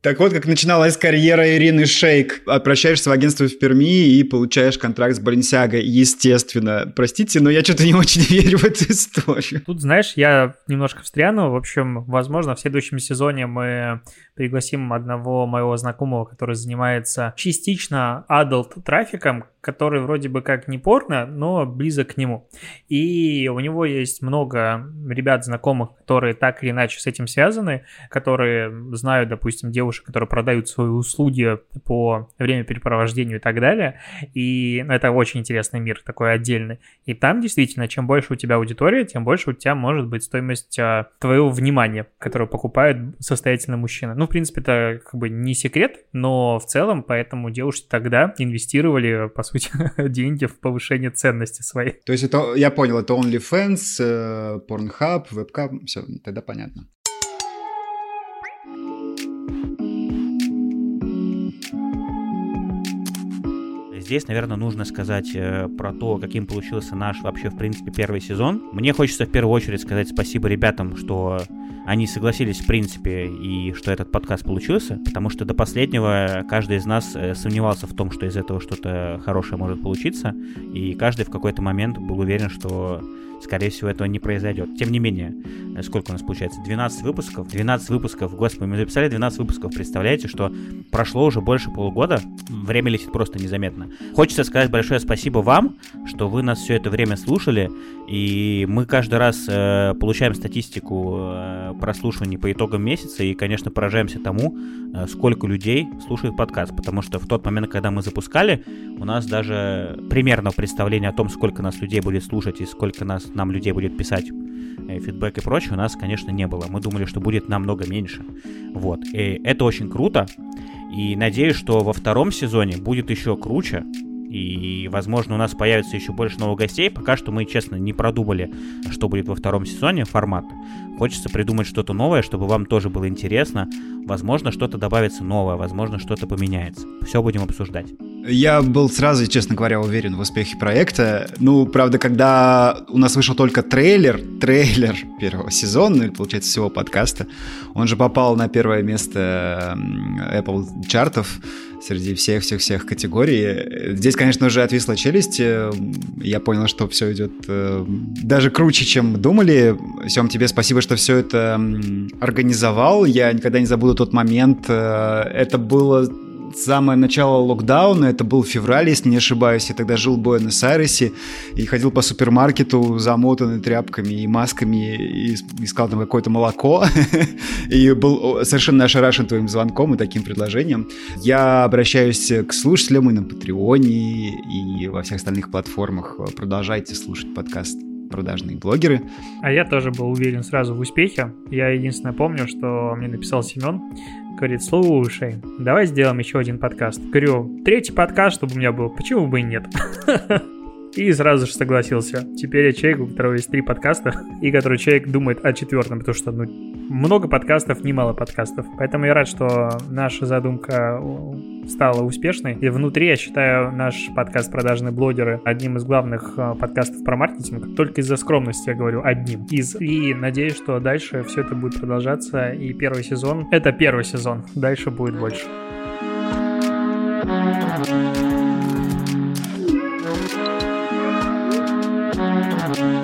Так вот, как начиналась карьера Ирины Шейк. Обращаешься в агентство в Перми и получаешь контракт с Баленсиаго. Естественно. Простите, но я что-то не очень верю в эту историю. Тут, знаешь, я немножко встряну. В общем, возможно, в следующем сезоне мы пригласим одного моего знакомого, который занимается частично adult трафиком, который вроде бы как не порно, но близок к нему. И у него есть много ребят знакомых, которые так или иначе с этим связаны, которые знают, допустим, девушек, которые продают свои услуги по времяпрепровождению и так далее. И это очень интересный мир, такой отдельный. И там действительно, чем больше у тебя аудитория, тем больше у тебя может быть стоимость а, твоего внимания, которое покупает состоятельный мужчина. Ну, в принципе, это как бы не секрет, но в целом поэтому девушки тогда инвестировали, по сути, деньги в повышение ценности своей. То есть это, я понял, это OnlyFans, э, Pornhub, Webcam, все, тогда понятно. Здесь, наверное, нужно сказать э, про то, каким получился наш вообще, в принципе, первый сезон. Мне хочется в первую очередь сказать спасибо ребятам, что они согласились в принципе и что этот подкаст получился, потому что до последнего каждый из нас э, сомневался в том, что из этого что-то хорошее может получиться, и каждый в какой-то момент был уверен, что скорее всего, этого не произойдет. Тем не менее, э, сколько у нас получается? 12 выпусков? 12 выпусков, господи, мы записали 12 выпусков, представляете, что прошло уже больше полугода, время летит просто незаметно. Хочется сказать большое спасибо вам, что вы нас все это время слушали, и мы каждый раз э, получаем статистику э, прослушиваний по итогам месяца, и, конечно, поражаемся тому, э, сколько людей слушает подкаст, потому что в тот момент, когда мы запускали, у нас даже примерно представление о том, сколько нас людей будет слушать и сколько нас нам людей будет писать э, фидбэк и прочее, у нас, конечно, не было. Мы думали, что будет намного меньше. Вот. И это очень круто. И надеюсь, что во втором сезоне будет еще круче. И, возможно, у нас появится еще больше новых гостей. Пока что мы, честно, не продумали, что будет во втором сезоне, формат. Хочется придумать что-то новое, чтобы вам тоже было интересно. Возможно, что-то добавится новое, возможно, что-то поменяется. Все будем обсуждать. Я был сразу, честно говоря, уверен в успехе проекта. Ну, правда, когда у нас вышел только трейлер, трейлер первого сезона, ну, или, получается, всего подкаста, он же попал на первое место Apple чартов среди всех-всех-всех категорий. Здесь, конечно, уже отвисла челюсть. Я понял, что все идет э, даже круче, чем думали. Сем, тебе спасибо, что все это организовал. Я никогда не забуду тот момент. Э, это было самое начало локдауна, это был февраль, если не ошибаюсь, я тогда жил в Буэнос-Айресе и ходил по супермаркету замотанный тряпками и масками и искал там какое-то молоко и был совершенно ошарашен твоим звонком и таким предложением. Я обращаюсь к слушателям и на Патреоне, и во всех остальных платформах. Продолжайте слушать подкаст продажные блогеры. А я тоже был уверен сразу в успехе. Я единственное помню, что мне написал Семен, говорит, слушай, давай сделаем еще один подкаст. Говорю, третий подкаст, чтобы у меня был, почему бы и нет? И сразу же согласился. Теперь я человек, у которого есть три подкаста, и который человек думает о четвертом, потому что ну, много подкастов, немало подкастов. Поэтому я рад, что наша задумка стала успешной. И внутри я считаю наш подкаст «Продажные блогеры» одним из главных э, подкастов про маркетинг. Только из-за скромности я говорю одним из. И надеюсь, что дальше все это будет продолжаться. И первый сезон — это первый сезон. Дальше будет больше. thank you Bye.